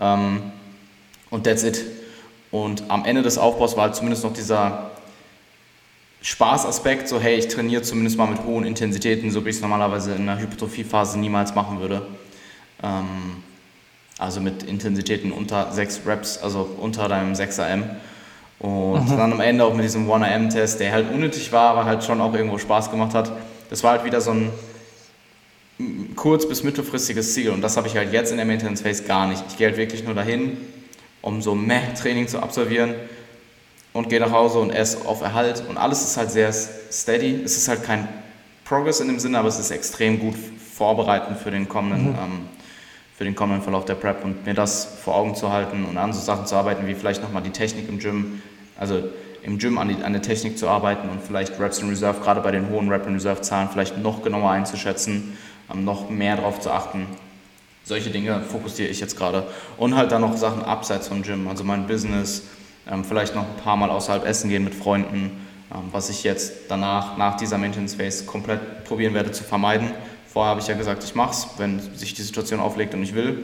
ähm, und that's it. Und am Ende des Aufbaus war halt zumindest noch dieser Spaßaspekt, so hey, ich trainiere zumindest mal mit hohen Intensitäten, so wie ich es normalerweise in einer Hypertrophiephase niemals machen würde. Ähm, also mit Intensitäten unter 6 Reps, also unter deinem 6er M. Und mhm. dann am Ende auch mit diesem 1RM-Test, der halt unnötig war, aber halt schon auch irgendwo Spaß gemacht hat. Das war halt wieder so ein kurz- bis mittelfristiges Ziel und das habe ich halt jetzt in der Maintenance Phase gar nicht. Ich gehe halt wirklich nur dahin, um so Meh-Training zu absolvieren und gehe nach Hause und esse auf Erhalt und alles ist halt sehr steady. Es ist halt kein Progress in dem Sinne, aber es ist extrem gut vorbereitend für den kommenden, mhm. ähm, für den kommenden Verlauf der Prep und mir das vor Augen zu halten und an so Sachen zu arbeiten, wie vielleicht nochmal die Technik im Gym, also im Gym an, die, an der Technik zu arbeiten und vielleicht Reps in Reserve, gerade bei den hohen Rep in Reserve Zahlen, vielleicht noch genauer einzuschätzen, ähm, noch mehr darauf zu achten. Solche Dinge fokussiere ich jetzt gerade. Und halt dann noch Sachen abseits vom Gym, also mein Business, ähm, vielleicht noch ein paar Mal außerhalb essen gehen mit Freunden, ähm, was ich jetzt danach, nach dieser Maintenance Phase komplett probieren werde zu vermeiden. Vorher habe ich ja gesagt, ich mache es, wenn sich die Situation auflegt und ich will.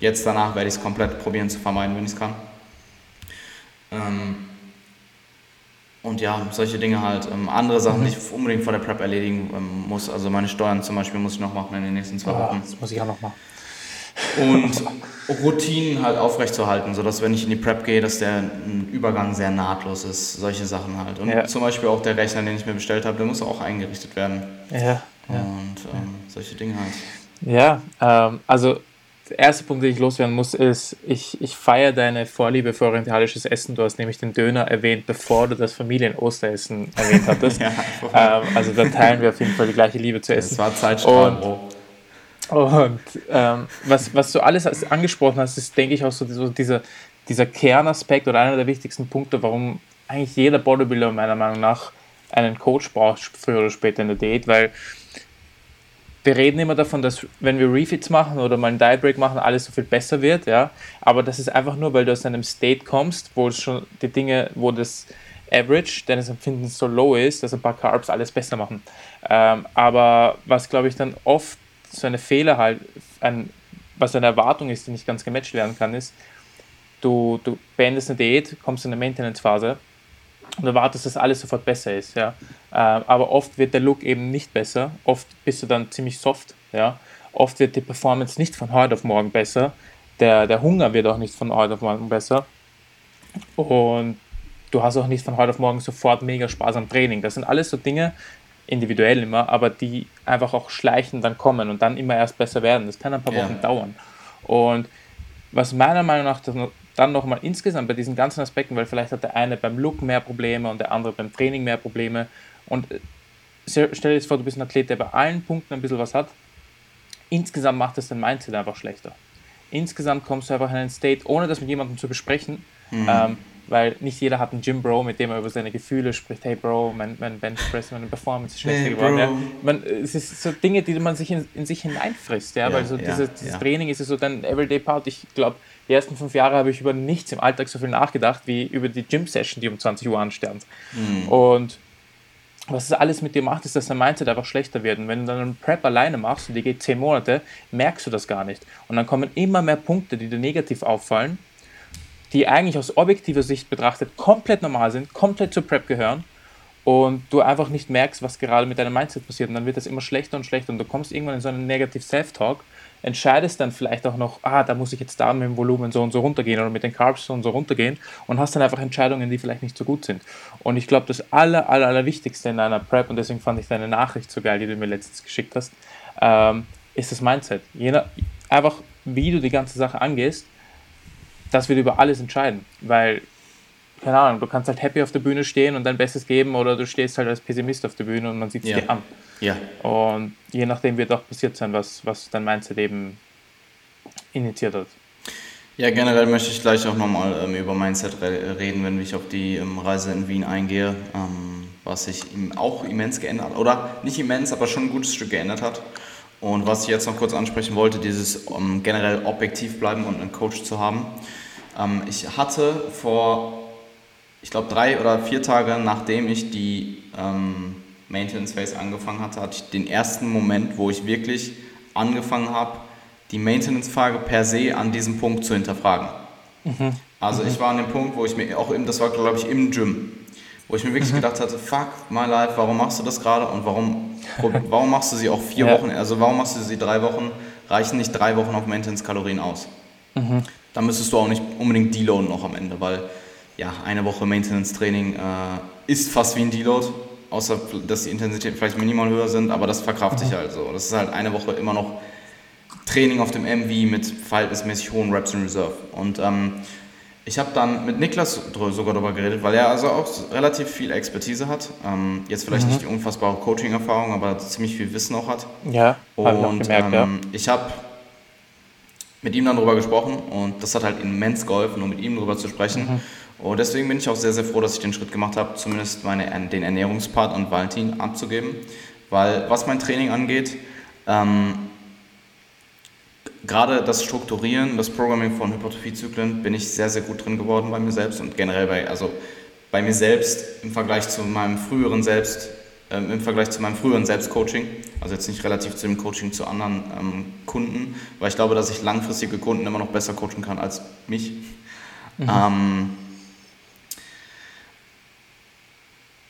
Jetzt danach werde ich es komplett probieren zu vermeiden, wenn ich es kann. Ähm, und ja, solche Dinge halt. Ähm, andere Sachen, die ich unbedingt vor der Prep erledigen ähm, muss. Also meine Steuern zum Beispiel muss ich noch machen in den nächsten zwei Wochen. das muss ich auch noch machen und Routinen halt aufrechtzuerhalten, sodass wenn ich in die Prep gehe, dass der Übergang sehr nahtlos ist, solche Sachen halt. Und ja. zum Beispiel auch der Rechner, den ich mir bestellt habe, der muss auch eingerichtet werden. Ja. Und ähm, solche Dinge halt. Ja, ähm, also der erste Punkt, den ich loswerden muss, ist, ich, ich feiere deine Vorliebe für orientalisches Essen. Du hast nämlich den Döner erwähnt, bevor du das Familien-Osteressen erwähnt hattest. ja, ähm, also da teilen wir auf jeden Fall die gleiche Liebe zu Essen. Das war Zeitstrahl, Bro. Und ähm, was, was du alles angesprochen hast, ist, denke ich, auch so, so dieser, dieser Kernaspekt oder einer der wichtigsten Punkte, warum eigentlich jeder Bodybuilder meiner Meinung nach einen Coach braucht, früher oder später in der Diät, weil wir reden immer davon, dass wenn wir Refits machen oder mal einen Diet Break machen, alles so viel besser wird, ja. Aber das ist einfach nur, weil du aus einem State kommst, wo schon die Dinge, wo das Average deines Empfindens so low ist, dass ein paar Carbs alles besser machen. Ähm, aber was, glaube ich, dann oft so eine Fehler halt, ein, was eine Erwartung ist, die nicht ganz gematcht werden kann, ist, du, du beendest eine Diät, kommst in eine Maintenance-Phase und erwartest, dass alles sofort besser ist. Ja? Ähm, aber oft wird der Look eben nicht besser. Oft bist du dann ziemlich soft. Ja? Oft wird die Performance nicht von heute auf morgen besser. Der, der Hunger wird auch nicht von heute auf morgen besser. Und du hast auch nicht von heute auf morgen sofort mega Spaß am Training. Das sind alles so Dinge, individuell immer, aber die einfach auch schleichend dann kommen und dann immer erst besser werden. Das kann ein paar Wochen ja. dauern. Und was meiner Meinung nach dann nochmal insgesamt bei diesen ganzen Aspekten, weil vielleicht hat der eine beim Look mehr Probleme und der andere beim Training mehr Probleme. Und äh, stell dir jetzt vor, du bist ein Athlet, der bei allen Punkten ein bisschen was hat. Insgesamt macht es dein Mindset einfach schlechter. Insgesamt kommst du einfach in einen State, ohne das mit jemandem zu besprechen, mhm. ähm, weil nicht jeder hat einen Gym Bro, mit dem er über seine Gefühle spricht. Hey Bro, mein, mein Bench Press, meine Performance ist schlechter hey, geworden. Ja. Man, es ist so Dinge, die man sich in, in sich hineinfrisst, ja, ja weil so ja, diese, dieses Training ist so dein Everyday Part. Ich glaube, die ersten fünf Jahre habe ich über nichts im Alltag so viel nachgedacht wie über die Gym-Session, die um 20 Uhr anstand. Mhm. Und was es alles mit dir macht, ist, dass dein Mindset einfach schlechter wird. Und wenn du dann einen Prep alleine machst und die geht zehn Monate, merkst du das gar nicht. Und dann kommen immer mehr Punkte, die dir negativ auffallen die eigentlich aus objektiver Sicht betrachtet komplett normal sind, komplett zur Prep gehören und du einfach nicht merkst, was gerade mit deinem Mindset passiert und dann wird das immer schlechter und schlechter und du kommst irgendwann in so einen Negative Self-Talk, entscheidest dann vielleicht auch noch, ah, da muss ich jetzt da mit dem Volumen so und so runtergehen oder mit den Carbs so und so runtergehen und hast dann einfach Entscheidungen, die vielleicht nicht so gut sind. Und ich glaube, das aller, aller, aller Wichtigste in einer Prep und deswegen fand ich deine Nachricht so geil, die du mir letztens geschickt hast, ähm, ist das Mindset. Jener, einfach, wie du die ganze Sache angehst, das wird über alles entscheiden, weil, keine Ahnung, du kannst halt happy auf der Bühne stehen und dein Bestes geben oder du stehst halt als Pessimist auf der Bühne und man sieht es ja. dir an. Ja. Und je nachdem wird auch passiert sein, was, was dein Mindset eben initiiert hat. Ja, generell möchte ich gleich auch nochmal ähm, über Mindset re reden, wenn ich auf die ähm, Reise in Wien eingehe, ähm, was sich auch immens geändert hat. Oder nicht immens, aber schon ein gutes Stück geändert hat. Und was ich jetzt noch kurz ansprechen wollte, dieses um, generell objektiv bleiben und einen Coach zu haben. Ähm, ich hatte vor, ich glaube, drei oder vier Tage, nachdem ich die ähm, Maintenance Phase angefangen hatte, hatte ich den ersten Moment, wo ich wirklich angefangen habe, die Maintenance-Frage per se an diesem Punkt zu hinterfragen. Mhm. Also mhm. ich war an dem Punkt, wo ich mir auch im, das war glaube ich im Gym, wo ich mir wirklich mhm. gedacht hatte, fuck my life, warum machst du das gerade und warum, warum machst du sie auch vier ja. Wochen, also warum machst du sie drei Wochen, reichen nicht drei Wochen auf Maintenance-Kalorien aus. Dann müsstest du auch nicht unbedingt deloaden noch am Ende, weil ja, eine Woche Maintenance-Training äh, ist fast wie ein Deload, außer dass die Intensität vielleicht minimal höher sind, aber das verkraft sich mhm. halt so. Das ist halt eine Woche immer noch Training auf dem MV mit verhältnismäßig hohen Reps in Reserve. Und ähm, ich habe dann mit Niklas sogar darüber geredet, weil er also auch relativ viel Expertise hat. Ähm, jetzt vielleicht mhm. nicht die unfassbare Coaching-Erfahrung, aber ziemlich viel Wissen auch hat. Ja, und gemerkt, ähm, ja. ich habe mit ihm dann darüber gesprochen und das hat halt immens geholfen, um mit ihm darüber zu sprechen. Mhm. Und deswegen bin ich auch sehr, sehr froh, dass ich den Schritt gemacht habe, zumindest meine, den Ernährungspart an Valentin abzugeben. Weil was mein Training angeht, ähm, gerade das Strukturieren, das Programming von Hypertrophiezyklen bin ich sehr, sehr gut drin geworden bei mir selbst und generell bei, also bei mir selbst im Vergleich zu meinem früheren Selbst, äh, im Vergleich zu meinem früheren Selbstcoaching, also jetzt nicht relativ zu dem Coaching zu anderen ähm, Kunden, weil ich glaube, dass ich langfristige Kunden immer noch besser coachen kann als mich. Mhm. Ähm,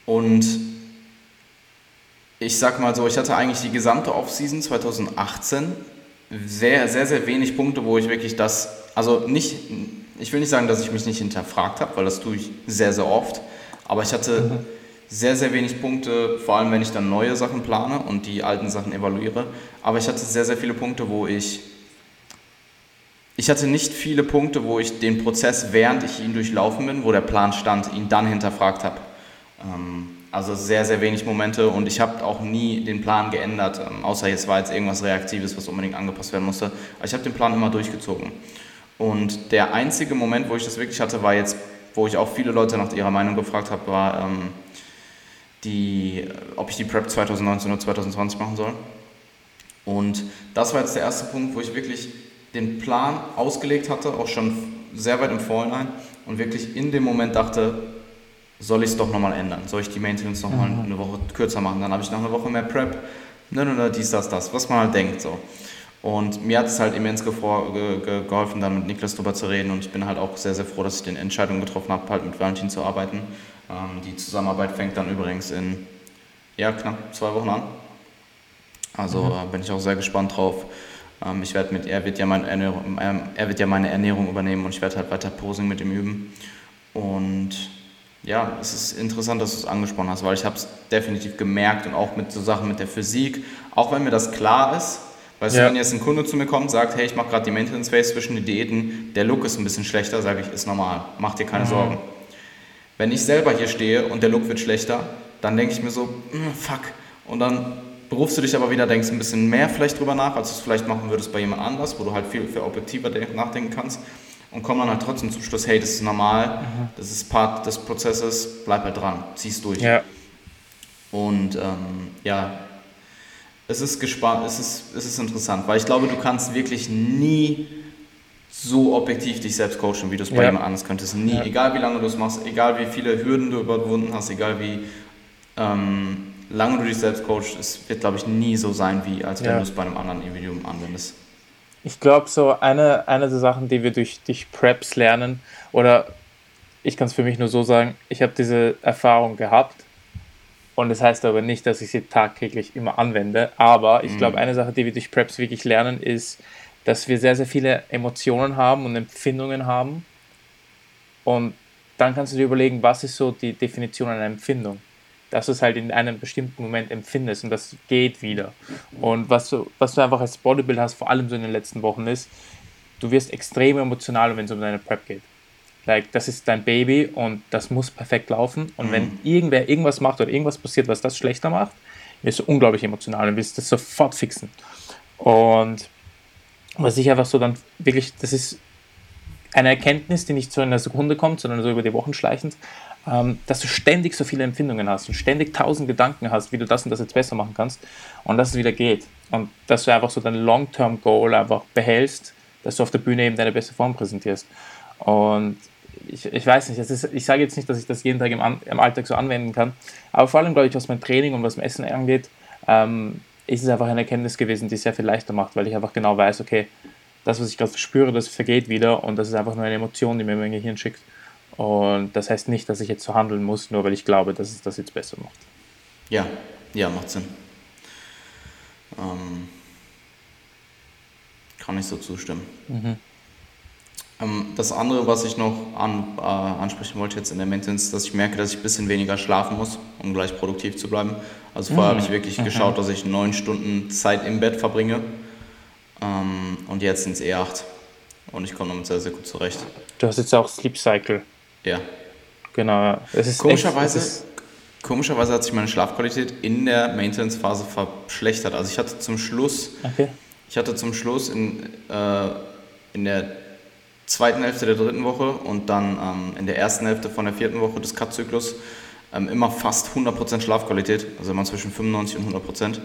und ich sag mal so, ich hatte eigentlich die gesamte Offseason 2018 sehr, sehr, sehr wenig Punkte, wo ich wirklich das, also nicht, ich will nicht sagen, dass ich mich nicht hinterfragt habe, weil das tue ich sehr, sehr oft, aber ich hatte mhm. Sehr, sehr wenig Punkte, vor allem wenn ich dann neue Sachen plane und die alten Sachen evaluiere, aber ich hatte sehr, sehr viele Punkte, wo ich, ich hatte nicht viele Punkte, wo ich den Prozess, während ich ihn durchlaufen bin, wo der Plan stand, ihn dann hinterfragt habe. Ähm, also sehr, sehr wenig Momente und ich habe auch nie den Plan geändert, ähm, außer jetzt war jetzt irgendwas Reaktives, was unbedingt angepasst werden musste. Aber ich habe den Plan immer durchgezogen. Und der einzige Moment, wo ich das wirklich hatte, war jetzt, wo ich auch viele Leute nach ihrer Meinung gefragt habe, war, ähm, die, ob ich die Prep 2019 oder 2020 machen soll. Und das war jetzt der erste Punkt, wo ich wirklich den Plan ausgelegt hatte, auch schon sehr weit im Vorhinein und wirklich in dem Moment dachte, soll ich es doch nochmal ändern? Soll ich die Maintenance nochmal mhm. eine Woche kürzer machen? Dann habe ich noch eine Woche mehr Prep, ne, ne, ne, dies, das, das, was man halt denkt. So. Und mir hat es halt immens ge ge geholfen, dann mit Niklas drüber zu reden. Und ich bin halt auch sehr, sehr froh, dass ich die Entscheidung getroffen habe, halt mit Valentin zu arbeiten. Ähm, die Zusammenarbeit fängt dann übrigens in ja, knapp zwei Wochen an. Also mhm. äh, bin ich auch sehr gespannt drauf. Ähm, ich werde mit, er wird, ja meine Ernährung, ähm, er wird ja meine Ernährung übernehmen und ich werde halt weiter Posing mit ihm üben. Und ja, es ist interessant, dass du es angesprochen hast, weil ich habe es definitiv gemerkt und auch mit so Sachen mit der Physik, auch wenn mir das klar ist, Weißt ja. du, wenn jetzt ein Kunde zu mir kommt, sagt, hey, ich mache gerade die Maintenance Phase zwischen den Diäten, der Look ist ein bisschen schlechter, sage ich, ist normal, mach dir keine mhm. Sorgen. Wenn ich selber hier stehe und der Look wird schlechter, dann denke ich mir so, hm, fuck. Und dann berufst du dich aber wieder, denkst ein bisschen mehr vielleicht drüber nach, als du es vielleicht machen würdest bei jemand anders, wo du halt viel, viel objektiver nachdenken kannst. Und komm dann halt trotzdem zum Schluss, hey, das ist normal, mhm. das ist Part des Prozesses, bleib halt dran, zieh's durch. Ja. Und ähm, ja, es ist gespannt, es ist, es ist interessant, weil ich glaube, du kannst wirklich nie so objektiv dich selbst coachen, wie du es bei ja. jemand anders könntest. Nie, ja. egal wie lange du es machst, egal wie viele Hürden du überwunden hast, egal wie ähm, lange du dich selbst coachst, es wird, glaube ich, nie so sein, wie als wenn ja. du es bei einem anderen Individuum anwendest. Ich glaube, so eine, eine der Sachen, die wir durch, durch Preps lernen, oder ich kann es für mich nur so sagen, ich habe diese Erfahrung gehabt und das heißt aber nicht, dass ich sie tagtäglich immer anwende, aber ich mhm. glaube, eine Sache, die wir durch Preps wirklich lernen, ist, dass wir sehr, sehr viele Emotionen haben und Empfindungen haben und dann kannst du dir überlegen, was ist so die Definition einer Empfindung dass du es halt in einem bestimmten Moment empfindest und das geht wieder. Und was du, was du einfach als Bodybuilder hast, vor allem so in den letzten Wochen, ist, du wirst extrem emotional, wenn es um deine Prep geht. Like, das ist dein Baby und das muss perfekt laufen. Und mhm. wenn irgendwer irgendwas macht oder irgendwas passiert, was das schlechter macht, wirst du unglaublich emotional und willst das sofort fixen. Und was ich einfach so dann wirklich, das ist eine Erkenntnis, die nicht so in einer Sekunde kommt, sondern so über die Wochen schleichend, ähm, dass du ständig so viele Empfindungen hast und ständig tausend Gedanken hast, wie du das und das jetzt besser machen kannst und dass es wieder geht. Und dass du einfach so dein Long-Term-Goal einfach behältst, dass du auf der Bühne eben deine beste Form präsentierst. Und ich, ich weiß nicht, ist, ich sage jetzt nicht, dass ich das jeden Tag im, im Alltag so anwenden kann, aber vor allem, glaube ich, was mein Training und was mein Essen angeht, ähm, ist es einfach eine Erkenntnis gewesen, die es sehr viel leichter macht, weil ich einfach genau weiß, okay, das, was ich gerade spüre, das vergeht wieder und das ist einfach nur eine Emotion, die mir mein Gehirn schickt. Und das heißt nicht, dass ich jetzt so handeln muss, nur weil ich glaube, dass es das jetzt besser macht. Ja, ja, macht Sinn. Ähm, kann ich so zustimmen. Mhm. Ähm, das andere, was ich noch an, äh, ansprechen wollte jetzt in der Maintenance, dass ich merke, dass ich ein bisschen weniger schlafen muss, um gleich produktiv zu bleiben. Also vorher mhm. habe ich wirklich mhm. geschaut, dass ich neun Stunden Zeit im Bett verbringe ähm, und jetzt sind es eher acht. Und ich komme damit sehr, sehr gut zurecht. Du hast jetzt auch Sleep Cycle. Ja. Genau. Es ist komischerweise, echt, komischerweise hat sich meine Schlafqualität in der Maintenance-Phase verschlechtert. Also ich hatte zum Schluss, okay. ich hatte zum Schluss in, äh, in der zweiten Hälfte der dritten Woche und dann ähm, in der ersten Hälfte von der vierten Woche des Cut-Zyklus ähm, immer fast 100% Schlafqualität, also immer zwischen 95 und 100%.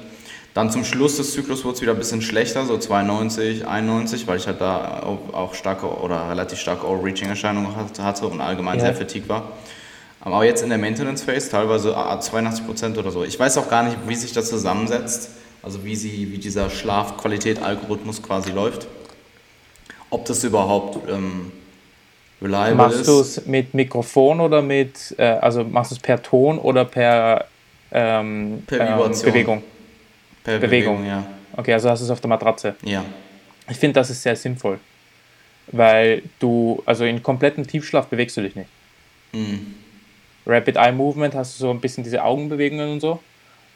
Dann zum Schluss des Zyklus wurde es wieder ein bisschen schlechter, so 92, 91, weil ich halt da auch starke oder relativ starke Overreaching-Erscheinungen hatte und allgemein ja. sehr fatig war. Aber jetzt in der Maintenance Phase teilweise 82% oder so. Ich weiß auch gar nicht, wie sich das zusammensetzt, also wie, sie, wie dieser Schlafqualität-Algorithmus quasi läuft. Ob das überhaupt ähm, reliable machst ist. Machst du es mit Mikrofon oder mit, äh, also machst du es per Ton oder per, ähm, per ähm, Bewegung? Per Bewegung. Bewegung, ja. Okay, also hast du es auf der Matratze. Ja. Ich finde, das ist sehr sinnvoll. Weil du, also in kompletten Tiefschlaf bewegst du dich nicht. Mhm. Rapid Eye Movement hast du so ein bisschen diese Augenbewegungen und so.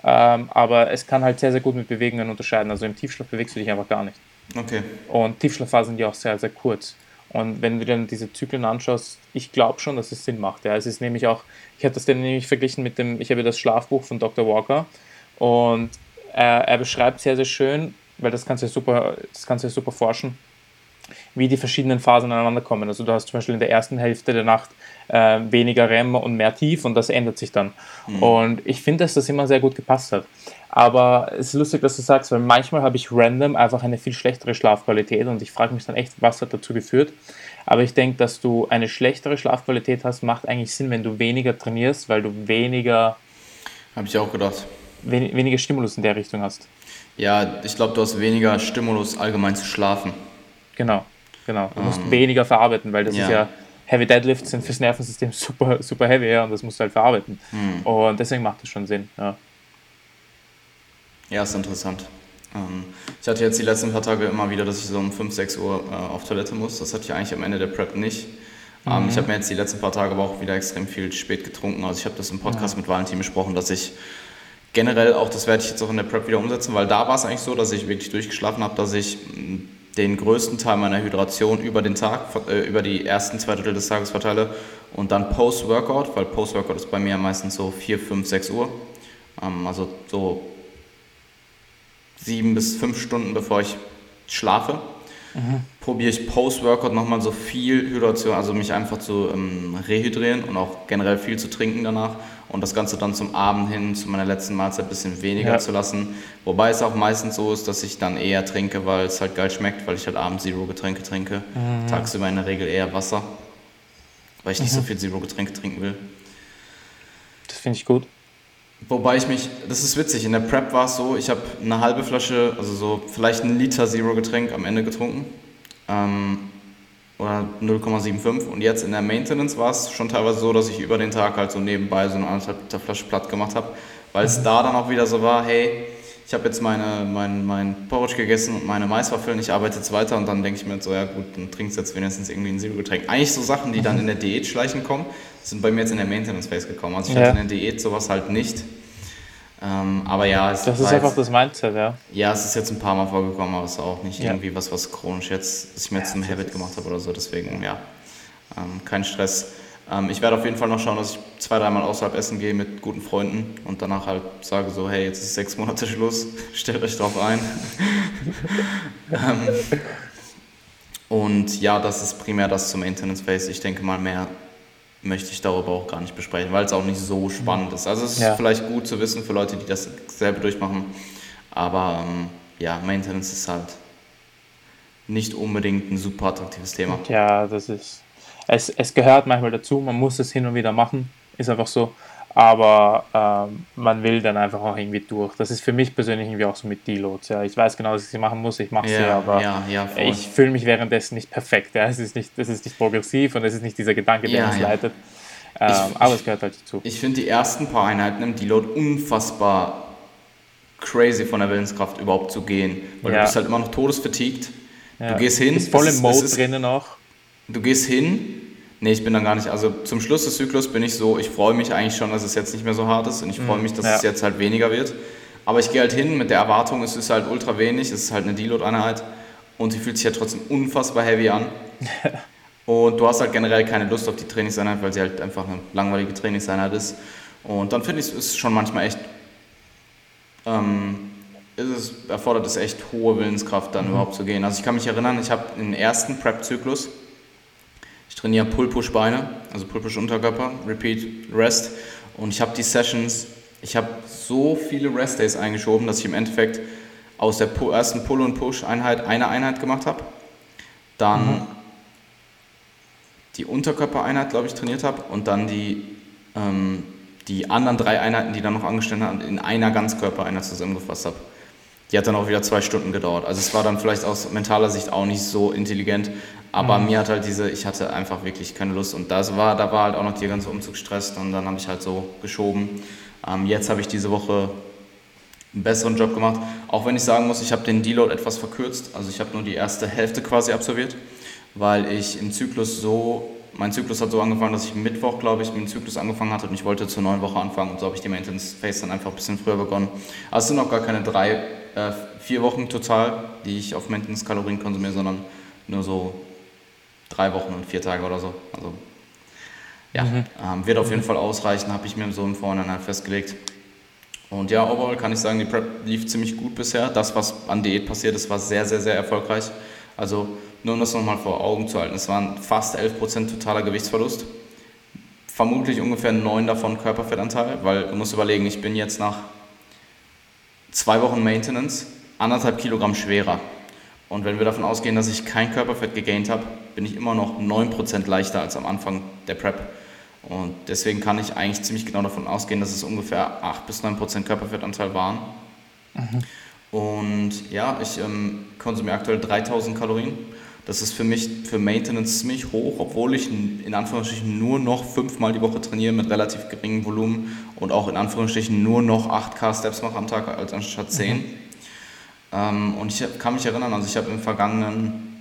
Ähm, aber es kann halt sehr, sehr gut mit Bewegungen unterscheiden. Also im Tiefschlaf bewegst du dich einfach gar nicht. Okay. Und Tiefschlafphasen sind ja auch sehr, sehr kurz. Und wenn du dann diese Zyklen anschaust, ich glaube schon, dass es Sinn macht. Ja. Es ist nämlich auch, ich habe das dann nämlich verglichen mit dem, ich habe das Schlafbuch von Dr. Walker und er, er beschreibt sehr, sehr schön, weil das kannst du ja super, das kannst du ja super forschen. Wie die verschiedenen Phasen aneinander kommen. Also du hast zum Beispiel in der ersten Hälfte der Nacht äh, weniger REM und mehr Tief und das ändert sich dann. Mhm. Und ich finde, dass das immer sehr gut gepasst hat. Aber es ist lustig, dass du sagst, weil manchmal habe ich random einfach eine viel schlechtere Schlafqualität und ich frage mich dann echt, was hat dazu geführt. Aber ich denke, dass du eine schlechtere Schlafqualität hast, macht eigentlich Sinn, wenn du weniger trainierst, weil du weniger. Habe ich auch gedacht. Wen, weniger Stimulus in der Richtung hast. Ja, ich glaube, du hast weniger Stimulus allgemein zu schlafen. Genau, genau. Du musst ähm, weniger verarbeiten, weil das ja. ist ja Heavy Deadlifts sind fürs Nervensystem super, super heavy ja, und das musst du halt verarbeiten. Mhm. Und deswegen macht das schon Sinn. Ja, ja ist interessant. Ähm, ich hatte jetzt die letzten paar Tage immer wieder, dass ich so um 5, 6 Uhr äh, auf Toilette muss. Das hatte ich eigentlich am Ende der Prep nicht. Ähm, mhm. Ich habe mir jetzt die letzten paar Tage aber auch wieder extrem viel spät getrunken. Also ich habe das im Podcast ja. mit Valentin besprochen, dass ich generell auch, das werde ich jetzt auch in der Prep wieder umsetzen, weil da war es eigentlich so, dass ich wirklich durchgeschlafen habe, dass ich den größten Teil meiner Hydration über den Tag, äh, über die ersten zwei Drittel des Tages verteile und dann Post-Workout, weil Post-Workout ist bei mir meistens so 4, 5, 6 Uhr. Ähm, also so sieben bis fünf Stunden bevor ich schlafe. Mhm. Probiere ich Post-Workout nochmal so viel Hydration, also mich einfach zu ähm, rehydrieren und auch generell viel zu trinken danach und das Ganze dann zum Abend hin, zu meiner letzten Mahlzeit ein bisschen weniger ja. zu lassen. Wobei es auch meistens so ist, dass ich dann eher trinke, weil es halt geil schmeckt, weil ich halt abends Zero-Getränke trinke. Mhm. Tagsüber in der Regel eher Wasser, weil ich mhm. nicht so mhm. viel Zero-Getränke trinken will. Das finde ich gut. Wobei ich mich, das ist witzig, in der Prep war es so, ich habe eine halbe Flasche, also so vielleicht ein Liter Zero-Getränk am Ende getrunken. Ähm, oder 0,75 und jetzt in der Maintenance war es schon teilweise so, dass ich über den Tag halt so nebenbei so eine anderthalb Liter Flasche platt gemacht habe, weil es mhm. da dann auch wieder so war, hey, ich habe jetzt meine, mein, mein Porridge gegessen und meine Maiswaffeln, ich arbeite jetzt weiter und dann denke ich mir so, ja gut, dann trinkst du jetzt wenigstens irgendwie ein Zero-Getränk. Eigentlich so Sachen, die dann in der Diät schleichen kommen, sind bei mir jetzt in der Maintenance-Phase gekommen. Also ich ja. hatte in der Diät sowas halt nicht. Ähm, aber ja, es das ist einfach jetzt, das Mindset, ja. Ja, es ist jetzt ein paar Mal vorgekommen, aber es ist auch nicht ja. irgendwie was, was chronisch jetzt, was ich mir jetzt zum Habit gemacht habe oder so. Deswegen, ja, ähm, kein Stress. Ähm, ich werde auf jeden Fall noch schauen, dass ich zwei, dreimal außerhalb essen gehe mit guten Freunden und danach halt sage so, hey, jetzt ist sechs Monate Schluss, stellt euch drauf ein. ähm, und ja, das ist primär das zum Maintenance Phase. Ich denke mal, mehr möchte ich darüber auch gar nicht besprechen, weil es auch nicht so spannend ist. Also es ist ja. vielleicht gut zu wissen für Leute, die das selber durchmachen, aber ähm, ja, Maintenance ist halt nicht unbedingt ein super attraktives Thema. Ja, das ist es, es gehört manchmal dazu, man muss es hin und wieder machen, ist einfach so. Aber ähm, man will dann einfach auch irgendwie durch. Das ist für mich persönlich irgendwie auch so mit Deloads. Ja. Ich weiß genau, dass ich sie machen muss, ich mache ja, sie, aber ja, ja, ich fühle mich währenddessen nicht perfekt. Ja. Es, ist nicht, es ist nicht progressiv und es ist nicht dieser Gedanke, der uns leitet. Ähm, ich, aber es gehört halt dazu. Ich finde die ersten paar Einheiten im Deload unfassbar crazy von der Willenskraft überhaupt zu gehen. Weil du bist halt immer noch todesvertiegt. Du gehst hin. Ist voll im Mode drinnen auch du gehst hin, nee, ich bin dann gar nicht, also zum Schluss des Zyklus bin ich so, ich freue mich eigentlich schon, dass es jetzt nicht mehr so hart ist und ich freue mhm. mich, dass ja. es jetzt halt weniger wird. Aber ich gehe halt hin mit der Erwartung, es ist halt ultra wenig, es ist halt eine Deload-Einheit und sie fühlt sich ja trotzdem unfassbar heavy an. und du hast halt generell keine Lust auf die Trainingseinheit, weil sie halt einfach eine langweilige Trainingseinheit ist. Und dann finde ich, es ist schon manchmal echt, ähm, es, erfordert es echt hohe Willenskraft, dann mhm. überhaupt zu gehen. Also ich kann mich erinnern, ich habe den ersten Prep-Zyklus, ich trainiere Pull-Push-Beine, also Pull-Push-Unterkörper, Repeat, Rest. Und ich habe die Sessions, ich habe so viele Rest-Days eingeschoben, dass ich im Endeffekt aus der ersten Pull- und Push-Einheit eine Einheit gemacht habe. Dann mhm. die Unterkörpereinheit, glaube ich, trainiert habe. Und dann die, ähm, die anderen drei Einheiten, die dann noch angestellt haben, in einer Ganzkörpereinheit zusammengefasst habe. Die hat dann auch wieder zwei Stunden gedauert. Also es war dann vielleicht aus mentaler Sicht auch nicht so intelligent, aber mhm. mir hat halt diese, ich hatte einfach wirklich keine Lust und das war, da war halt auch noch die ganze Umzugsstress und dann habe ich halt so geschoben. Ähm, jetzt habe ich diese Woche einen besseren Job gemacht, auch wenn ich sagen muss, ich habe den Deload etwas verkürzt, also ich habe nur die erste Hälfte quasi absolviert, weil ich im Zyklus so, mein Zyklus hat so angefangen, dass ich Mittwoch, glaube ich, mit dem Zyklus angefangen hatte und ich wollte zur neuen Woche anfangen und so habe ich die Maintenance Phase dann einfach ein bisschen früher begonnen. Also es sind auch gar keine drei, äh, vier Wochen total, die ich auf Maintenance Kalorien konsumiere, sondern nur so drei Wochen und vier Tage oder so. Also ja, mhm. ähm, wird auf jeden Fall ausreichen, habe ich mir so im Vorhinein halt festgelegt. Und ja, overall kann ich sagen, die Prep lief ziemlich gut bisher. Das, was an Diät passiert ist, war sehr, sehr, sehr erfolgreich. Also nur um das nochmal vor Augen zu halten, es waren fast 11% totaler Gewichtsverlust. Vermutlich ungefähr 9 davon Körperfettanteil, weil du musst überlegen, ich bin jetzt nach zwei Wochen Maintenance anderthalb Kilogramm schwerer. Und wenn wir davon ausgehen, dass ich kein Körperfett gegaint habe, bin ich immer noch 9% leichter als am Anfang der Prep. Und deswegen kann ich eigentlich ziemlich genau davon ausgehen, dass es ungefähr 8 bis 9% Körperfettanteil waren. Mhm. Und ja, ich ähm, konsumiere aktuell 3000 Kalorien. Das ist für mich für Maintenance ziemlich hoch, obwohl ich in Anführungsstrichen nur noch fünfmal die Woche trainiere mit relativ geringem Volumen und auch in Anführungsstrichen nur noch 8K Steps mache am Tag als anstatt 10. Mhm. Ähm, und ich kann mich erinnern, also ich habe im vergangenen,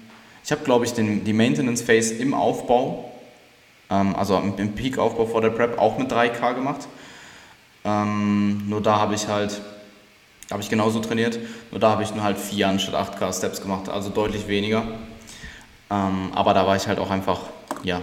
ich habe glaube ich den, die Maintenance Phase im Aufbau, ähm, also im, Peak-Aufbau vor der Prep auch mit 3K gemacht. Ähm, nur da habe ich halt habe ich genauso trainiert, nur da habe ich nur halt 4 anstatt 8K Steps gemacht, also deutlich weniger. Ähm, aber da war ich halt auch einfach, ja,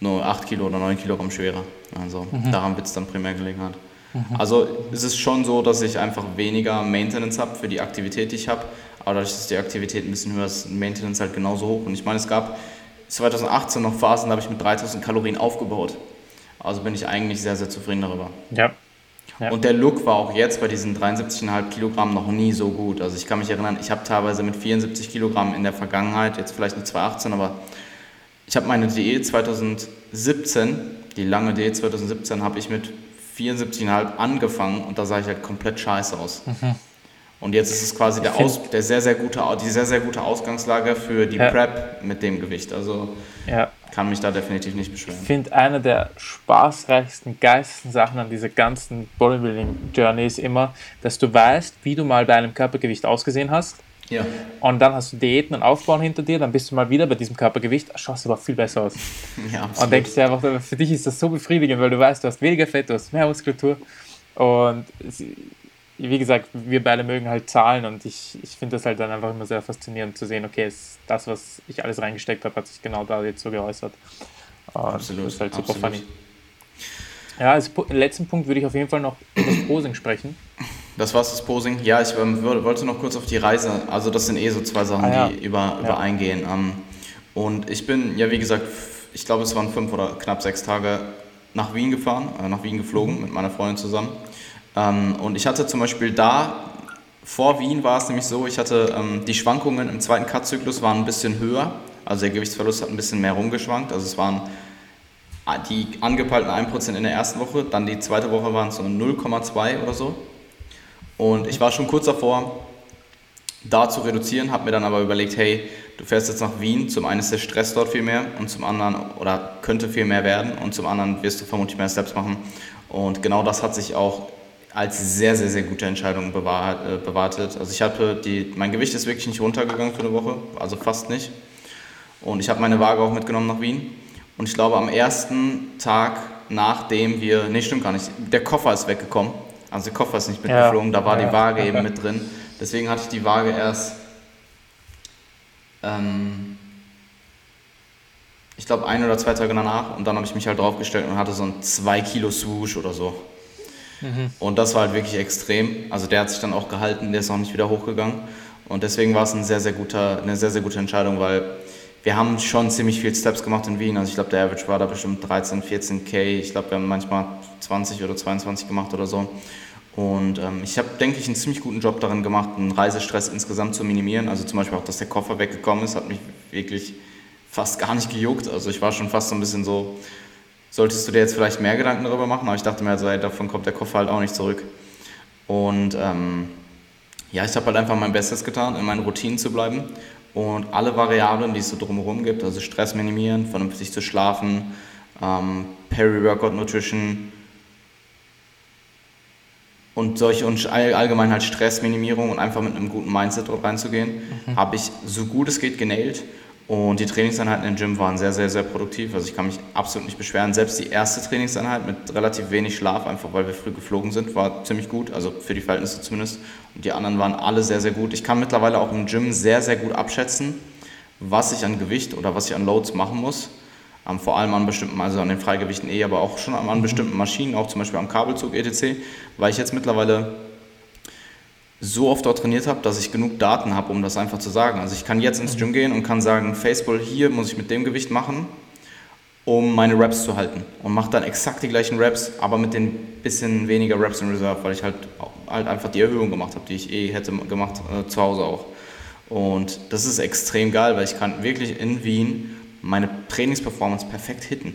nur 8 Kilo oder 9 Kilogramm schwerer. Also mhm. daran wird es dann primär gelegen hat. Mhm. Also es ist schon so, dass ich einfach weniger Maintenance habe für die Aktivität, die ich habe. Aber dadurch, dass die Aktivität ein bisschen höher ist, Maintenance halt genauso hoch. Und ich meine, es gab 2018 noch Phasen, da habe ich mit 3000 Kalorien aufgebaut. Also bin ich eigentlich sehr, sehr zufrieden darüber. Ja, ja. Und der Look war auch jetzt bei diesen 73,5 Kilogramm noch nie so gut. Also ich kann mich erinnern, ich habe teilweise mit 74 Kilogramm in der Vergangenheit, jetzt vielleicht nicht 2018, aber ich habe meine Diät 2017, die lange Diät 2017, habe ich mit 74,5 angefangen und da sah ich halt komplett scheiße aus. Mhm. Und jetzt ist es quasi der, Aus, der sehr, sehr gute, die sehr, sehr gute Ausgangslage für die ja. Prep mit dem Gewicht. Also ja. kann mich da definitiv nicht beschweren. Ich finde, eine der spaßreichsten, geilsten Sachen an dieser ganzen Bodybuilding-Journey ist immer, dass du weißt, wie du mal bei einem Körpergewicht ausgesehen hast. Ja. Und dann hast du Diäten und Aufbauen hinter dir, dann bist du mal wieder bei diesem Körpergewicht, schaust aber viel besser aus. Ja, absolut. Und denkst dir einfach, für dich ist das so befriedigend, weil du weißt, du hast weniger Fett, du hast mehr Muskulatur. Und wie gesagt, wir beide mögen halt Zahlen und ich, ich finde das halt dann einfach immer sehr faszinierend zu sehen, okay, ist das, was ich alles reingesteckt habe, hat sich genau da jetzt so geäußert. Und absolut. Das ist halt super absolut. funny. Ja, als letzten Punkt würde ich auf jeden Fall noch über das Posing sprechen. Das war's, das Posing. Ja, ich ähm, wollte noch kurz auf die Reise. Also, das sind eh so zwei Sachen, ah, ja. die über, ja. übereingehen. Ähm, und ich bin, ja, wie gesagt, ich glaube, es waren fünf oder knapp sechs Tage nach Wien gefahren, äh, nach Wien geflogen mhm. mit meiner Freundin zusammen. Ähm, und ich hatte zum Beispiel da, vor Wien war es nämlich so, ich hatte ähm, die Schwankungen im zweiten Cut-Zyklus waren ein bisschen höher, also der Gewichtsverlust hat ein bisschen mehr rumgeschwankt, also es waren die angepeilten 1% in der ersten Woche, dann die zweite Woche waren es so 0,2 oder so. Und ich war schon kurz davor, da zu reduzieren, habe mir dann aber überlegt, hey, du fährst jetzt nach Wien, zum einen ist der Stress dort viel mehr und zum anderen, oder könnte viel mehr werden und zum anderen wirst du vermutlich mehr Steps machen. Und genau das hat sich auch als sehr, sehr, sehr gute Entscheidung bewahrt, äh, bewartet. Also ich hatte die, mein Gewicht ist wirklich nicht runtergegangen für eine Woche, also fast nicht. Und ich habe meine Waage auch mitgenommen nach Wien. Und ich glaube, am ersten Tag, nachdem wir, nee, stimmt gar nicht, der Koffer ist weggekommen. Also der Koffer ist nicht mitgeflogen, ja. da war ja. die Waage eben mit drin. Deswegen hatte ich die Waage erst, ähm, ich glaube, ein oder zwei Tage danach. Und dann habe ich mich halt draufgestellt und hatte so ein 2 Kilo Swoosh oder so. Mhm. Und das war halt wirklich extrem. Also der hat sich dann auch gehalten, der ist auch nicht wieder hochgegangen. Und deswegen war es ein sehr, sehr guter, eine sehr, sehr gute Entscheidung, weil wir haben schon ziemlich viel Steps gemacht in Wien. Also ich glaube, der Average war da bestimmt 13, 14 K. Ich glaube, wir haben manchmal 20 oder 22 gemacht oder so. Und ähm, ich habe, denke ich, einen ziemlich guten Job darin gemacht, einen Reisestress insgesamt zu minimieren. Also zum Beispiel auch, dass der Koffer weggekommen ist, hat mich wirklich fast gar nicht gejuckt. Also ich war schon fast so ein bisschen so, solltest du dir jetzt vielleicht mehr Gedanken darüber machen, aber ich dachte mir, also, davon kommt der Koffer halt auch nicht zurück. Und ähm, ja, ich habe halt einfach mein Bestes getan, in meinen Routinen zu bleiben und alle Variablen, die es so drumherum gibt, also Stress minimieren, vernünftig zu schlafen, ähm, Peri-Workout Nutrition und solche und allgemein halt Stressminimierung und einfach mit einem guten Mindset reinzugehen, mhm. habe ich so gut es geht genäht und die Trainingseinheiten im Gym waren sehr, sehr, sehr produktiv. Also ich kann mich absolut nicht beschweren. Selbst die erste Trainingseinheit mit relativ wenig Schlaf, einfach weil wir früh geflogen sind, war ziemlich gut. Also für die Verhältnisse zumindest. Und die anderen waren alle sehr, sehr gut. Ich kann mittlerweile auch im Gym sehr, sehr gut abschätzen, was ich an Gewicht oder was ich an Loads machen muss. Ähm, vor allem an bestimmten, also an den Freigewichten eh, aber auch schon an, an bestimmten Maschinen, auch zum Beispiel am Kabelzug etc. Weil ich jetzt mittlerweile so oft dort trainiert habe, dass ich genug Daten habe, um das einfach zu sagen. Also ich kann jetzt ins Gym gehen und kann sagen, Faceball hier muss ich mit dem Gewicht machen, um meine Reps zu halten. Und mache dann exakt die gleichen Reps, aber mit den bisschen weniger Reps in Reserve, weil ich halt, halt einfach die Erhöhung gemacht habe, die ich eh hätte gemacht äh, zu Hause auch. Und das ist extrem geil, weil ich kann wirklich in Wien meine Trainingsperformance perfekt hitten.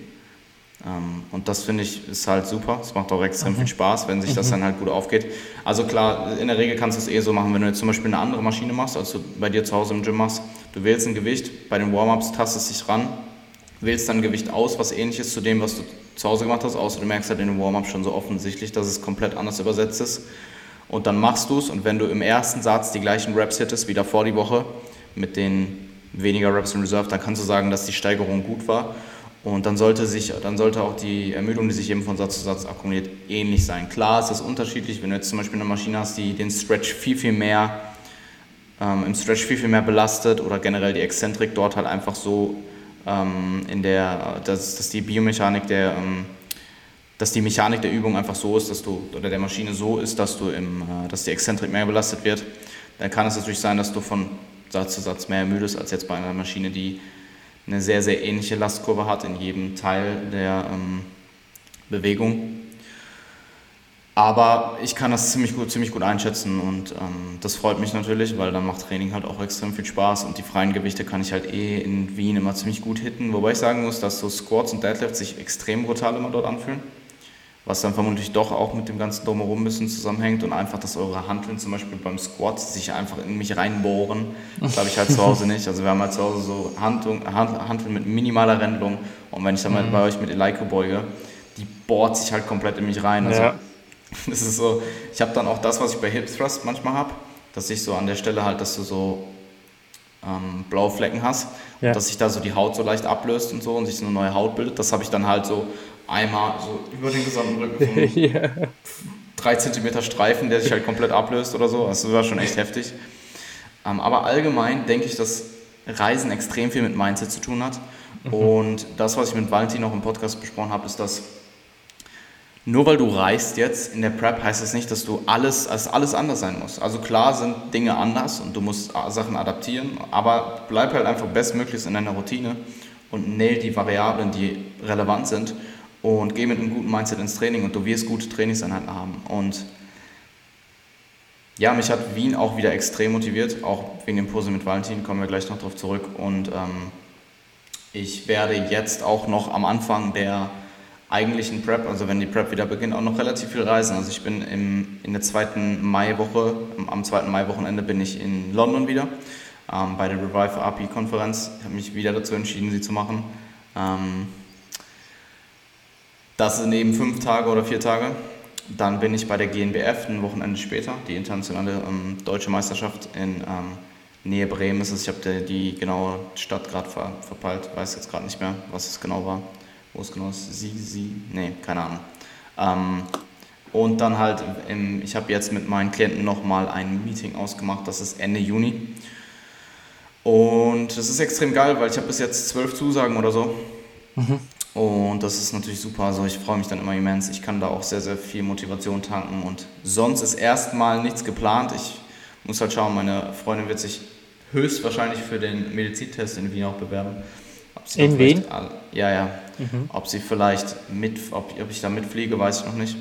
Ähm, und das finde ich ist halt super. Es macht auch extrem mhm. viel Spaß, wenn sich das mhm. dann halt gut aufgeht. Also klar, in der Regel kannst du es eh so machen, wenn du jetzt zum Beispiel eine andere Maschine machst, als du bei dir zu Hause im Gym machst. Du wählst ein Gewicht, bei den Warm-Ups tastest dich ran, wählst dann ein Gewicht aus, was ähnlich ist zu dem, was du zu Hause gemacht hast, außer du merkst halt in den Warm-Ups schon so offensichtlich, dass es komplett anders übersetzt ist. Und dann machst du es und wenn du im ersten Satz die gleichen Reps hittest wie davor die Woche mit den weniger Reps in Reserve, dann kannst du sagen, dass die Steigerung gut war. Und dann sollte, sich, dann sollte auch die Ermüdung, die sich eben von Satz zu Satz akkumuliert, ähnlich sein. Klar ist das unterschiedlich, wenn du jetzt zum Beispiel eine Maschine hast, die den Stretch viel, viel mehr, ähm, im Stretch viel, viel mehr belastet oder generell die Exzentrik dort halt einfach so ähm, in der, dass, dass die Biomechanik der, ähm, dass die Mechanik der Übung einfach so ist, dass du, oder der Maschine so ist, dass du im, äh, dass die Exzentrik mehr belastet wird, dann kann es natürlich sein, dass du von Satz zu Satz mehr ermüdest als jetzt bei einer Maschine, die eine sehr, sehr ähnliche Lastkurve hat in jedem Teil der ähm, Bewegung. Aber ich kann das ziemlich gut, ziemlich gut einschätzen und ähm, das freut mich natürlich, weil dann macht Training halt auch extrem viel Spaß und die freien Gewichte kann ich halt eh in Wien immer ziemlich gut hitten. Wobei ich sagen muss, dass so Squats und Deadlifts sich extrem brutal immer dort anfühlen was dann vermutlich doch auch mit dem ganzen Drumherum ein bisschen zusammenhängt und einfach, dass eure Handeln zum Beispiel beim Squat sich einfach in mich reinbohren. Das habe ich halt zu Hause nicht. Also wir haben halt zu Hause so Handeln mit minimaler Rändelung und wenn ich dann mal mhm. bei euch mit Eleiko beuge, die bohrt sich halt komplett in mich rein. Also ja. das ist so, ich habe dann auch das, was ich bei Hip Thrust manchmal habe, dass ich so an der Stelle halt, dass du so ähm, blaue Flecken hast, ja. dass sich da so die Haut so leicht ablöst und so und sich so eine neue Haut bildet. Das habe ich dann halt so einmal so über den gesamten Rücken. So ja. Drei Zentimeter Streifen, der sich halt komplett ablöst oder so. Also das war schon echt heftig. Ähm, aber allgemein denke ich, dass Reisen extrem viel mit Mindset zu tun hat. Mhm. Und das, was ich mit Valentin noch im Podcast besprochen habe, ist, dass nur weil du reist jetzt in der Prep, heißt das nicht, dass du alles, dass alles anders sein muss. Also klar sind Dinge anders und du musst Sachen adaptieren, aber bleib halt einfach bestmöglichst in deiner Routine und nail die Variablen, die relevant sind und geh mit einem guten Mindset ins Training und du wirst gute Trainingseinheiten haben. Und ja, mich hat Wien auch wieder extrem motiviert, auch wegen dem Pose mit Valentin, kommen wir gleich noch darauf zurück. Und ähm, ich werde jetzt auch noch am Anfang der eigentlichen Prep, also wenn die Prep wieder beginnt, auch noch relativ viel reisen. Also ich bin im, in der zweiten Maiwoche, am zweiten Maiwochenende bin ich in London wieder ähm, bei der Revive RP Konferenz. Ich habe mich wieder dazu entschieden, sie zu machen. Ähm, das sind eben fünf Tage oder vier Tage. Dann bin ich bei der GNBF ein Wochenende später, die internationale ähm, deutsche Meisterschaft in ähm, Nähe Bremen ist es. Ich habe die genaue Stadt gerade ver, verpeilt, weiß jetzt gerade nicht mehr, was es genau war. Wo es genau ist? Sie, sie? Nee, keine Ahnung. Ähm, und dann halt, im, ich habe jetzt mit meinen Klienten nochmal ein Meeting ausgemacht, das ist Ende Juni. Und das ist extrem geil, weil ich habe bis jetzt zwölf Zusagen oder so. Mhm. Und das ist natürlich super. Also ich freue mich dann immer immens. Ich kann da auch sehr, sehr viel Motivation tanken. Und sonst ist erstmal nichts geplant. Ich muss halt schauen, meine Freundin wird sich höchstwahrscheinlich für den Medizintest in Wien auch bewerben. in Wien? Ja, ja. Mhm. Ob sie vielleicht mit, ob, ob ich da mitfliege, weiß ich noch nicht.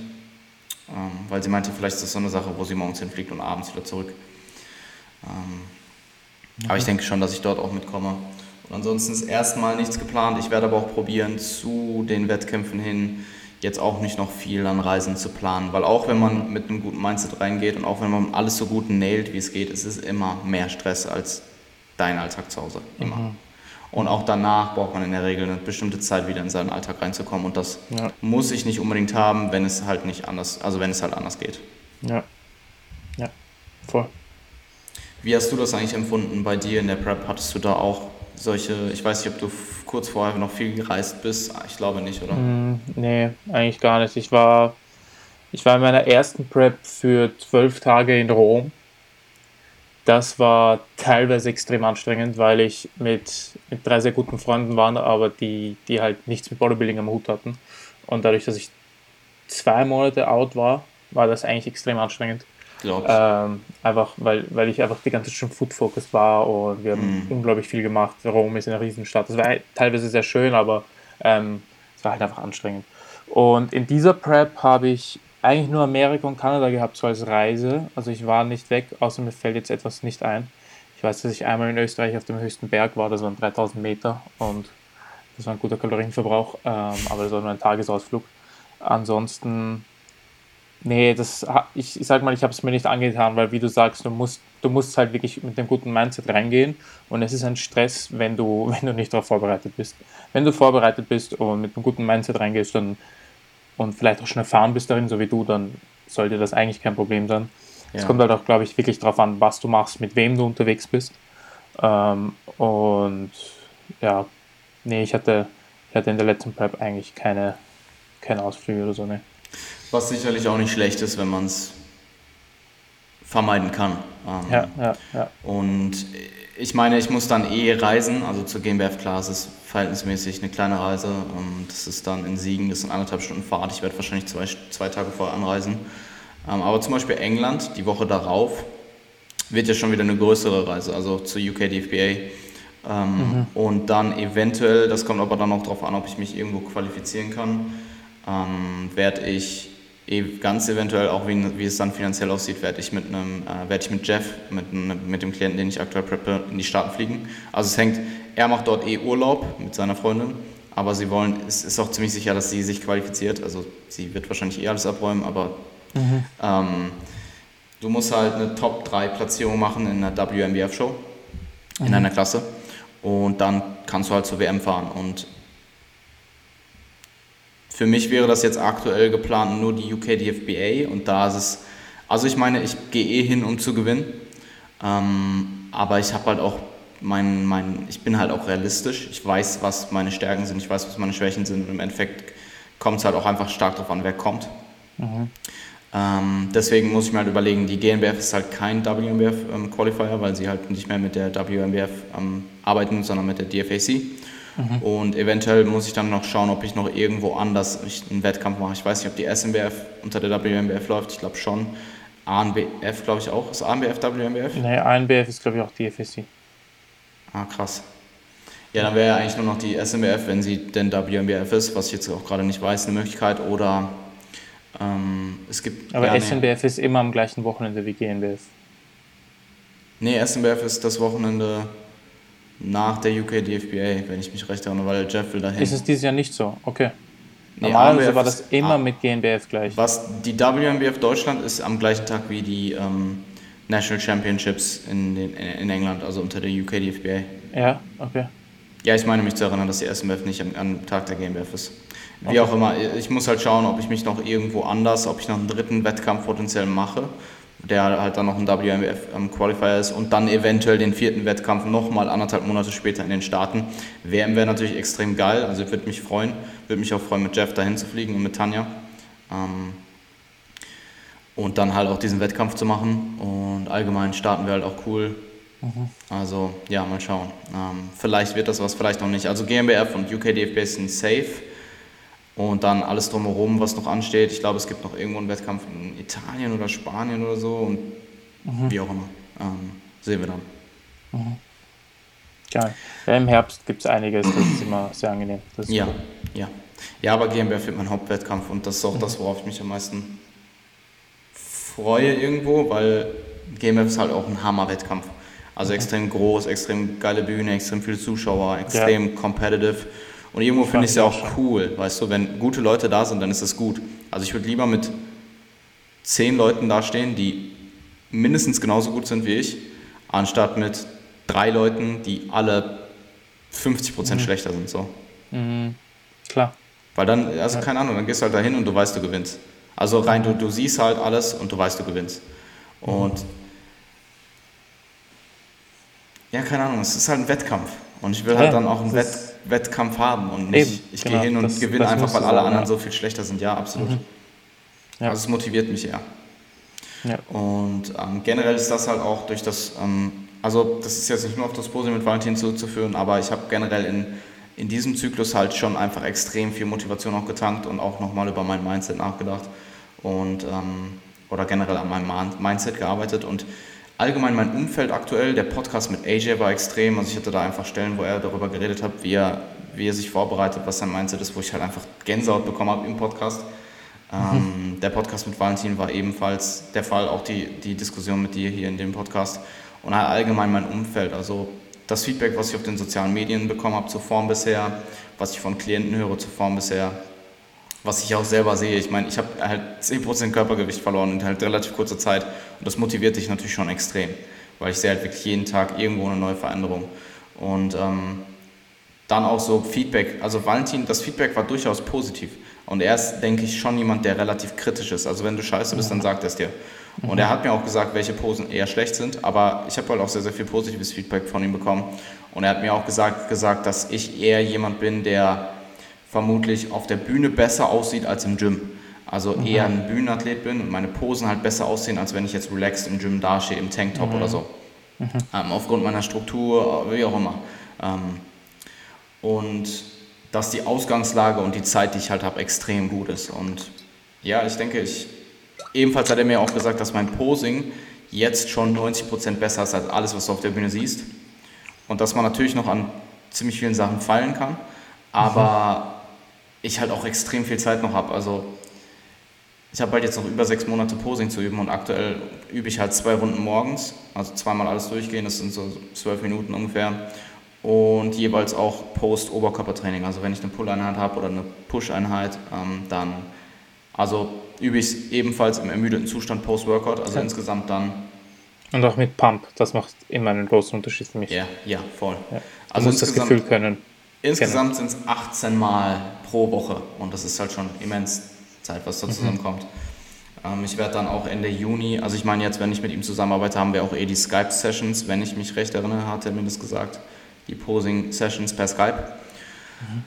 Ähm, weil sie meinte, vielleicht ist das so eine Sache, wo sie morgens hinfliegt und abends wieder zurück. Ähm, mhm. Aber ich denke schon, dass ich dort auch mitkomme. Ansonsten ist erstmal nichts geplant. Ich werde aber auch probieren, zu den Wettkämpfen hin jetzt auch nicht noch viel an Reisen zu planen, weil auch wenn man mit einem guten Mindset reingeht und auch wenn man alles so gut nailt, wie es geht, es ist immer mehr Stress als dein Alltag zu Hause. Immer. Mhm. Und auch danach braucht man in der Regel eine bestimmte Zeit wieder in seinen Alltag reinzukommen und das ja. muss ich nicht unbedingt haben, wenn es halt nicht anders, also wenn es halt anders geht. Ja. Ja, voll. Wie hast du das eigentlich empfunden bei dir in der Prep? Hattest du da auch solche, ich weiß nicht, ob du kurz vorher noch viel gereist bist, ich glaube nicht, oder? Mm, nee, eigentlich gar nicht. Ich war, ich war in meiner ersten Prep für zwölf Tage in Rom. Das war teilweise extrem anstrengend, weil ich mit, mit drei sehr guten Freunden war, aber die, die halt nichts mit Bodybuilding am Hut hatten. Und dadurch, dass ich zwei Monate out war, war das eigentlich extrem anstrengend. Ähm, einfach, weil, weil ich einfach die ganze Zeit schon food-focused war und wir haben mm. unglaublich viel gemacht. Rom ist eine Riesenstadt. Das war halt teilweise sehr schön, aber ähm, es war halt einfach anstrengend. Und in dieser Prep habe ich eigentlich nur Amerika und Kanada gehabt, so als Reise. Also ich war nicht weg, außer mir fällt jetzt etwas nicht ein. Ich weiß, dass ich einmal in Österreich auf dem höchsten Berg war, das waren 3000 Meter und das war ein guter Kalorienverbrauch, ähm, aber das war nur ein Tagesausflug. Ansonsten Nee, das, ich, ich sag mal, ich habe es mir nicht angetan, weil wie du sagst, du musst, du musst halt wirklich mit einem guten Mindset reingehen und es ist ein Stress, wenn du, wenn du nicht darauf vorbereitet bist. Wenn du vorbereitet bist und mit einem guten Mindset reingehst dann, und vielleicht auch schon erfahren bist darin, so wie du, dann sollte das eigentlich kein Problem sein. Es kommt halt auch, glaube ich, wirklich darauf an, was du machst, mit wem du unterwegs bist. Ähm, und ja, nee, ich hatte, ich hatte in der letzten Prep eigentlich keine, keine Ausflüge oder so, ne. Was sicherlich auch nicht schlecht ist, wenn man es vermeiden kann. Ähm, ja, ja, ja. Und ich meine, ich muss dann eh reisen, also zur GmbF Class ist verhältnismäßig eine kleine Reise. Ähm, das ist dann in Siegen, das sind anderthalb Stunden Fahrt. Ich werde wahrscheinlich zwei, zwei Tage vorher anreisen. Ähm, aber zum Beispiel England, die Woche darauf, wird ja schon wieder eine größere Reise, also zur UK DFBA. Mhm. Und dann eventuell, das kommt aber dann noch darauf an, ob ich mich irgendwo qualifizieren kann, ähm, werde ich Eh ganz eventuell auch, wie, wie es dann finanziell aussieht, werde ich mit einem, äh, werde ich mit Jeff, mit, mit dem Klienten, den ich aktuell preppe, in die Staaten fliegen. Also es hängt, er macht dort eh Urlaub mit seiner Freundin, aber sie wollen, es ist auch ziemlich sicher, dass sie sich qualifiziert. Also sie wird wahrscheinlich eh alles abräumen, aber mhm. ähm, du musst halt eine Top 3 Platzierung machen in einer WMBF Show, mhm. in einer Klasse. Und dann kannst du halt zur WM fahren. Und für mich wäre das jetzt aktuell geplant nur die UK DFBA und da ist es, also ich meine, ich gehe eh hin, um zu gewinnen, ähm, aber ich habe halt auch mein, mein, ich bin halt auch realistisch, ich weiß, was meine Stärken sind, ich weiß, was meine Schwächen sind und im Endeffekt kommt es halt auch einfach stark darauf an, wer kommt. Mhm. Ähm, deswegen muss ich mir halt überlegen, die GNBF ist halt kein WMBF ähm, Qualifier, weil sie halt nicht mehr mit der WMBF ähm, arbeiten, sondern mit der DFAC. Mhm. Und eventuell muss ich dann noch schauen, ob ich noch irgendwo anders einen Wettkampf mache. Ich weiß nicht, ob die SMBF unter der WMBF läuft. Ich glaube schon. ANBF glaube ich auch. Ist ANBF WMBF? Nee, ANBF ist glaube ich auch die FSC. Ah, krass. Ja, dann wäre ja eigentlich nur noch die SMBF, wenn sie denn WMBF ist, was ich jetzt auch gerade nicht weiß, eine Möglichkeit. Oder ähm, es gibt. Aber ja, SMBF nee. ist immer am gleichen Wochenende wie GNBF. Nee, SMBF ist das Wochenende nach der UK DFBA, wenn ich mich recht erinnere, weil Jeff will dahin. Ist es dieses Jahr nicht so? Okay. Normalerweise nee, war das immer mit GNBF gleich. Was die WMBF Deutschland ist am gleichen Tag wie die ähm, National Championships in, den, in England, also unter der UK DFBA. Ja, okay. Ja, ich meine mich zu erinnern, dass die SMF nicht am, am Tag der GmbF ist. Wie okay. auch immer, ich muss halt schauen, ob ich mich noch irgendwo anders, ob ich noch einen dritten Wettkampf potenziell mache der halt dann noch ein WMF ähm, Qualifier ist und dann eventuell den vierten Wettkampf nochmal anderthalb Monate später in den Staaten. WM wäre natürlich extrem geil, also würde mich freuen, würde mich auch freuen, mit Jeff dahin zu fliegen und mit Tanja. Ähm, und dann halt auch diesen Wettkampf zu machen und allgemein starten wäre halt auch cool. Mhm. Also ja, mal schauen. Ähm, vielleicht wird das was, vielleicht auch nicht. Also GmbF und UKDFB sind safe und dann alles drumherum, was noch ansteht. Ich glaube, es gibt noch irgendwo einen Wettkampf in Italien oder Spanien oder so und mhm. wie auch immer. Ähm, sehen wir dann. Mhm. Geil. Ja, Im Herbst gibt es einiges, das ist immer sehr angenehm. ja, cool. ja. Ja, aber GmbF wird mein Hauptwettkampf und das ist auch mhm. das, worauf ich mich am meisten freue irgendwo, weil GmbF ist halt auch ein Hammer-Wettkampf. Also mhm. extrem groß, extrem geile Bühne, extrem viele Zuschauer, extrem ja. competitive. Und irgendwo finde ich es ja auch cool, weißt du, wenn gute Leute da sind, dann ist das gut. Also ich würde lieber mit zehn Leuten dastehen, die mindestens genauso gut sind wie ich, anstatt mit drei Leuten, die alle 50 Prozent mhm. schlechter sind. So. Mhm. Klar. Weil dann, also keine Ahnung, dann gehst du halt dahin und du weißt, du gewinnst. Also rein, du, du siehst halt alles und du weißt, du gewinnst. Und mhm. ja, keine Ahnung, es ist halt ein Wettkampf. Und ich will halt ja, dann auch einen Wett, Wettkampf haben und nicht, eben, ich genau, gehe hin und das, gewinne das einfach, weil alle sein, anderen ja. so viel schlechter sind. Ja, absolut. Mhm. Ja. Also es motiviert mich eher. Ja. Und ähm, generell ist das halt auch durch das, ähm, also das ist jetzt nicht nur auf das Pose mit Valentin zurückzuführen, aber ich habe generell in, in diesem Zyklus halt schon einfach extrem viel Motivation auch getankt und auch nochmal über mein Mindset nachgedacht. Und, ähm, oder generell an meinem Mindset gearbeitet und allgemein mein Umfeld aktuell, der Podcast mit AJ war extrem, also ich hatte da einfach Stellen, wo er darüber geredet hat, wie er, wie er sich vorbereitet, was sein Mindset ist, wo ich halt einfach Gänsehaut bekommen habe im Podcast. Mhm. Ähm, der Podcast mit Valentin war ebenfalls der Fall, auch die, die Diskussion mit dir hier in dem Podcast und halt allgemein mein Umfeld, also das Feedback, was ich auf den sozialen Medien bekommen habe zur Form bisher, was ich von Klienten höre zur Form bisher, was ich auch selber sehe. Ich meine, ich habe halt 10% Körpergewicht verloren in halt relativ kurzer Zeit und das motiviert dich natürlich schon extrem, weil ich sehe halt wirklich jeden Tag irgendwo eine neue Veränderung. Und ähm, dann auch so Feedback. Also Valentin, das Feedback war durchaus positiv. Und er ist, denke ich, schon jemand, der relativ kritisch ist. Also wenn du scheiße bist, dann sagt er es dir. Und er hat mir auch gesagt, welche Posen eher schlecht sind, aber ich habe halt auch sehr, sehr viel positives Feedback von ihm bekommen. Und er hat mir auch gesagt, gesagt, dass ich eher jemand bin, der vermutlich auf der Bühne besser aussieht als im Gym. Also mhm. eher ein Bühnenathlet bin und meine Posen halt besser aussehen, als wenn ich jetzt relaxed im Gym dastehe, im Tanktop mhm. oder so. Mhm. Ähm, aufgrund meiner Struktur, wie auch immer. Ähm, und dass die Ausgangslage und die Zeit, die ich halt habe, extrem gut ist. Und ja, ich denke, ich ebenfalls hat er mir auch gesagt, dass mein Posing jetzt schon 90% besser ist als alles, was du auf der Bühne siehst. Und dass man natürlich noch an ziemlich vielen Sachen fallen kann, aber mhm. Ich halt auch extrem viel Zeit noch habe. Also ich habe halt jetzt noch über sechs Monate Posing zu üben und aktuell übe ich halt zwei Runden morgens, also zweimal alles durchgehen, das sind so zwölf Minuten ungefähr und jeweils auch Post-Oberkörpertraining. Also wenn ich eine Pull-Einheit habe oder eine Push-Einheit, ähm, dann also übe ich es ebenfalls im ermüdeten Zustand Post-Workout, also ja. insgesamt dann. Und auch mit Pump, das macht immer einen großen Unterschied für mich. Ja, ja, voll. Ja. Du also musst das Gefühl können. Insgesamt sind es 18 Mal pro Woche und das ist halt schon immens Zeit, was da mhm. zusammenkommt. Ähm, ich werde dann auch Ende Juni, also ich meine jetzt, wenn ich mit ihm zusammenarbeite, haben wir auch eh die Skype-Sessions, wenn ich mich recht erinnere, hat er mir das gesagt die Posing-Sessions per Skype. Mhm.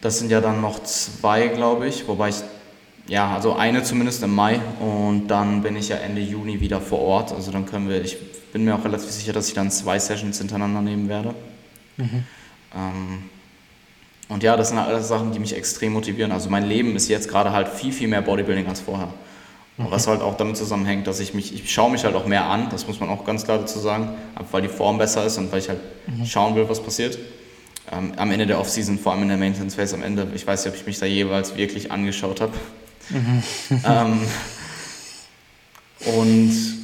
Das sind ja dann noch zwei, glaube ich, wobei ich, ja, also eine zumindest im Mai und dann bin ich ja Ende Juni wieder vor Ort. Also dann können wir, ich bin mir auch relativ sicher, dass ich dann zwei Sessions hintereinander nehmen werde. Mhm. Ähm, und ja, das sind halt alles Sachen, die mich extrem motivieren. Also mein Leben ist jetzt gerade halt viel, viel mehr Bodybuilding als vorher. Mhm. Was halt auch damit zusammenhängt, dass ich mich, ich schaue mich halt auch mehr an, das muss man auch ganz klar dazu sagen, weil die Form besser ist und weil ich halt mhm. schauen will, was passiert. Ähm, am Ende der Offseason, vor allem in der Maintenance Phase am Ende, ich weiß nicht, ob ich mich da jeweils wirklich angeschaut habe. Mhm. ähm, und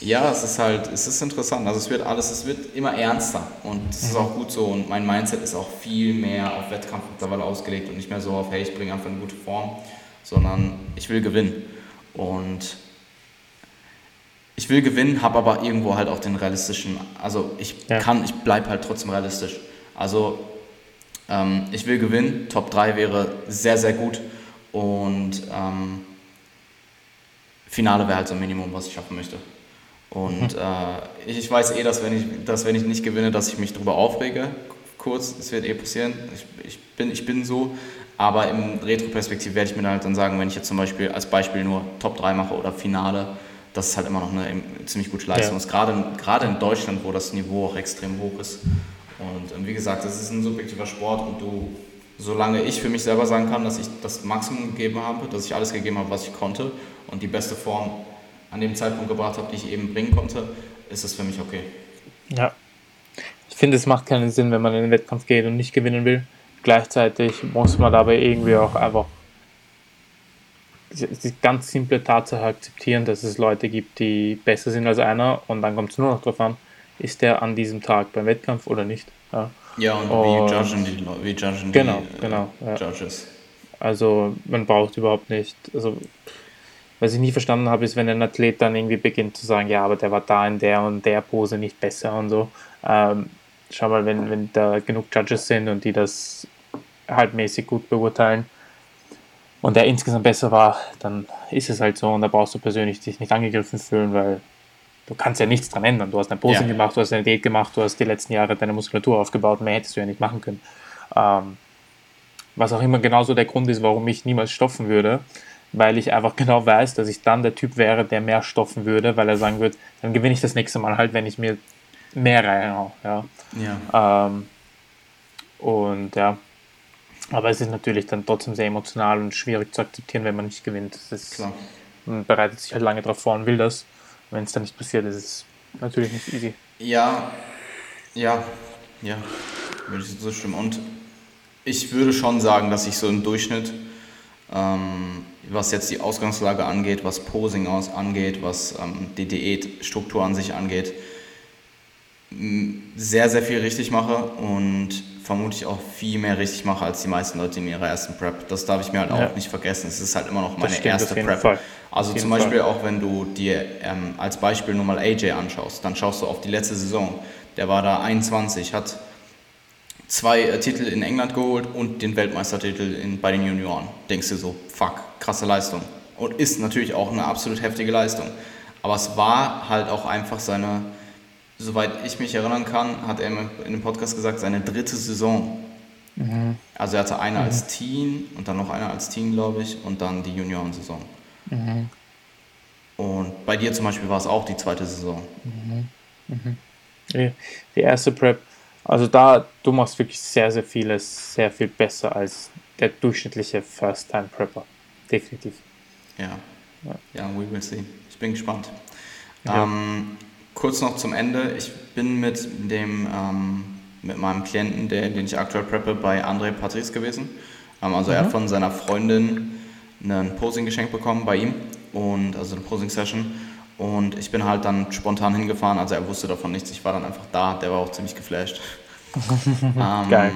ja, es ist halt, es ist interessant. Also es wird alles, es wird immer ernster und es ist mhm. auch gut so und mein Mindset ist auch viel mehr auf Wettkampf mittlerweile ausgelegt und nicht mehr so auf, hey, ich bringe einfach eine gute Form, sondern ich will gewinnen. Und ich will gewinnen, habe aber irgendwo halt auch den realistischen, also ich ja. kann, ich bleibe halt trotzdem realistisch. Also ähm, ich will gewinnen, Top 3 wäre sehr, sehr gut und ähm, Finale wäre halt so ein Minimum, was ich schaffen möchte. Und mhm. äh, ich, ich, weiß eh, dass wenn ich, dass wenn ich nicht gewinne, dass ich mich darüber aufrege. Kurz, es wird eh passieren. Ich, ich, bin, ich bin so. Aber im Retro-Perspektiv werde ich mir halt dann sagen, wenn ich jetzt zum Beispiel als Beispiel nur Top 3 mache oder Finale, das ist halt immer noch eine ziemlich gute Leistung. Ja. Gerade, gerade in Deutschland, wo das Niveau auch extrem hoch ist. Und ähm, wie gesagt, das ist ein subjektiver Sport und du, solange ich für mich selber sagen kann, dass ich das Maximum gegeben habe, dass ich alles gegeben habe, was ich konnte und die beste Form an dem Zeitpunkt gebracht habe, die ich eben bringen konnte, ist es für mich okay. Ja. Ich finde, es macht keinen Sinn, wenn man in den Wettkampf geht und nicht gewinnen will. Gleichzeitig muss man dabei irgendwie auch einfach die ganz simple Tatsache akzeptieren, dass es Leute gibt, die besser sind als einer und dann kommt es nur noch darauf an, ist der an diesem Tag beim Wettkampf oder nicht. Ja, ja und, und wie judgen die, wie judgen genau, die genau, äh, Judges. Also man braucht überhaupt nicht, also was ich nie verstanden habe, ist, wenn ein Athlet dann irgendwie beginnt zu sagen, ja, aber der war da in der und der Pose nicht besser und so. Ähm, schau mal, wenn, wenn da genug Judges sind und die das halbmäßig gut beurteilen und der insgesamt besser war, dann ist es halt so und da brauchst du persönlich dich nicht angegriffen fühlen, weil du kannst ja nichts dran ändern. Du hast ein Posing ja. gemacht, du hast eine Diät gemacht, du hast die letzten Jahre deine Muskulatur aufgebaut, mehr hättest du ja nicht machen können. Ähm, was auch immer genauso der Grund ist, warum ich niemals stoffen würde, weil ich einfach genau weiß, dass ich dann der Typ wäre, der mehr stoffen würde, weil er sagen würde, dann gewinne ich das nächste Mal halt, wenn ich mir mehr reinhaue. Ja. ja. Ähm, und ja, aber es ist natürlich dann trotzdem sehr emotional und schwierig zu akzeptieren, wenn man nicht gewinnt. Das ist Klar. und bereitet sich halt lange darauf vor und will das. Wenn es dann nicht passiert, ist es natürlich nicht easy. Ja, ja, ja, würde ich so stimmen. Und ich würde schon sagen, dass ich so im Durchschnitt, ähm, was jetzt die Ausgangslage angeht, was Posing aus angeht, was ähm, die Diätstruktur an sich angeht, sehr, sehr viel richtig mache und vermutlich auch viel mehr richtig mache als die meisten Leute in ihrer ersten Prep. Das darf ich mir halt ja. auch nicht vergessen. Es ist halt immer noch meine stimmt, erste Prep. Fall. Also zum Beispiel Fall. auch wenn du dir ähm, als Beispiel nur mal AJ anschaust, dann schaust du auf die letzte Saison. Der war da 21, hat zwei äh, Titel in England geholt und den Weltmeistertitel in, bei den Junioren. Denkst du so, fuck, krasse Leistung. Und ist natürlich auch eine absolut heftige Leistung. Aber es war halt auch einfach seine soweit ich mich erinnern kann, hat er in dem Podcast gesagt, seine dritte Saison. Mhm. Also er hatte eine mhm. als Teen und dann noch eine als Teen, glaube ich, und dann die Juniorensaison. Mhm. Und bei dir zum Beispiel war es auch die zweite Saison. Mhm. Mhm. Die erste Prep, also da, du machst wirklich sehr, sehr vieles sehr viel besser als der durchschnittliche First-Time-Prepper. Definitiv. Ja. ja. We will see. Ich bin gespannt. Ja. Ähm, kurz noch zum Ende. Ich bin mit dem ähm, mit meinem Klienten, der, den ich aktuell preppe, bei André Patrice gewesen. Ähm, also mhm. er hat mhm. von seiner Freundin ein Posing geschenkt bekommen bei ihm und also eine Posing Session und ich bin halt dann spontan hingefahren. Also er wusste davon nichts. Ich war dann einfach da. Der war auch ziemlich geflasht. ähm, Geil.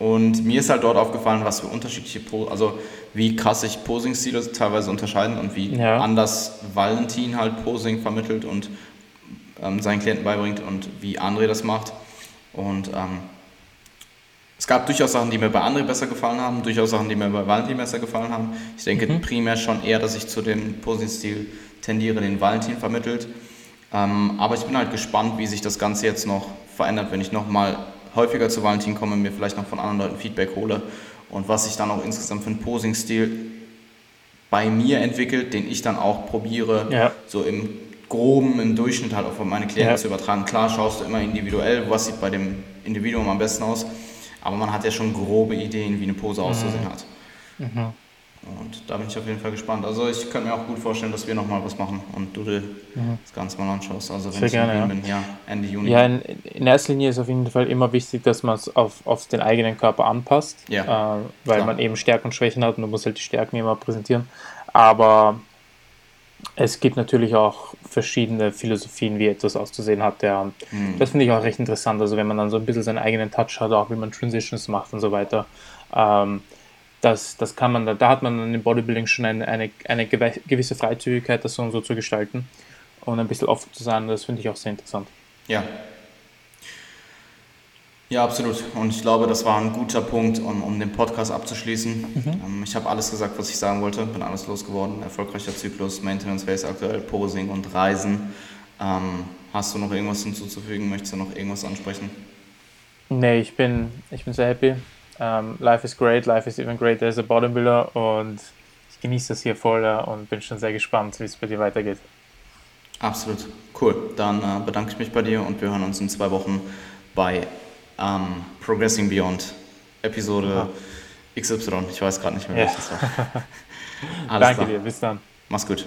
Und mir ist halt dort aufgefallen, was für unterschiedliche, po also wie krass sich Posing-Stile teilweise unterscheiden und wie ja. anders Valentin halt Posing vermittelt und ähm, seinen Klienten beibringt und wie André das macht. Und ähm, es gab durchaus Sachen, die mir bei André besser gefallen haben, durchaus Sachen, die mir bei Valentin besser gefallen haben. Ich denke mhm. primär schon eher, dass ich zu dem Posing-Stil tendiere, den Valentin vermittelt. Ähm, aber ich bin halt gespannt, wie sich das Ganze jetzt noch verändert, wenn ich nochmal häufiger zu Valentin komme, mir vielleicht noch von anderen Leuten Feedback hole und was sich dann auch insgesamt für einen Posing-Stil bei mir entwickelt, den ich dann auch probiere, ja. so im Groben, im Durchschnitt halt auch von meinen Klienten ja. zu übertragen. Klar schaust du immer individuell, was sieht bei dem Individuum am besten aus, aber man hat ja schon grobe Ideen, wie eine Pose auszusehen mhm. hat. Mhm. Und da bin ich auf jeden Fall gespannt. Also ich könnte mir auch gut vorstellen, dass wir nochmal was machen und du dir mhm. das Ganze mal anschaust. Also wenn Sehr ich gerne, ja. bin, ja, Ende Juni. Ja, in, in, erster Linie ist auf jeden Fall immer wichtig, dass man es auf, auf den eigenen Körper anpasst, ja. äh, weil Klar. man eben Stärken und Schwächen hat und du musst halt die Stärken immer präsentieren. Aber es gibt natürlich auch verschiedene Philosophien, wie etwas auszusehen hat. Ja. Mhm. Das finde ich auch recht interessant. Also wenn man dann so ein bisschen seinen eigenen Touch hat, auch wie man Transitions macht und so weiter. Ähm, das, das kann man, da hat man dann im Bodybuilding schon eine, eine, eine gewisse Freizügigkeit, das so und so zu gestalten und ein bisschen offen zu sein. Das finde ich auch sehr interessant. Ja. Ja, absolut. Und ich glaube, das war ein guter Punkt, um, um den Podcast abzuschließen. Mhm. Ähm, ich habe alles gesagt, was ich sagen wollte, bin alles losgeworden. Erfolgreicher Zyklus, Maintenance Phase aktuell, Posing und Reisen. Ähm, hast du noch irgendwas hinzuzufügen? Möchtest du noch irgendwas ansprechen? Nee, ich bin, ich bin sehr happy. Um, ähm, life is great, life is even greater as a bodybuilder und ich genieße das hier voll und bin schon sehr gespannt, wie es bei dir weitergeht. Absolut, cool. Dann äh, bedanke ich mich bei dir und wir hören uns in zwei Wochen bei ähm, Progressing Beyond Episode Aha. XY. Ich weiß gerade nicht mehr, ja. welches war. Danke klar. dir, bis dann. Mach's gut.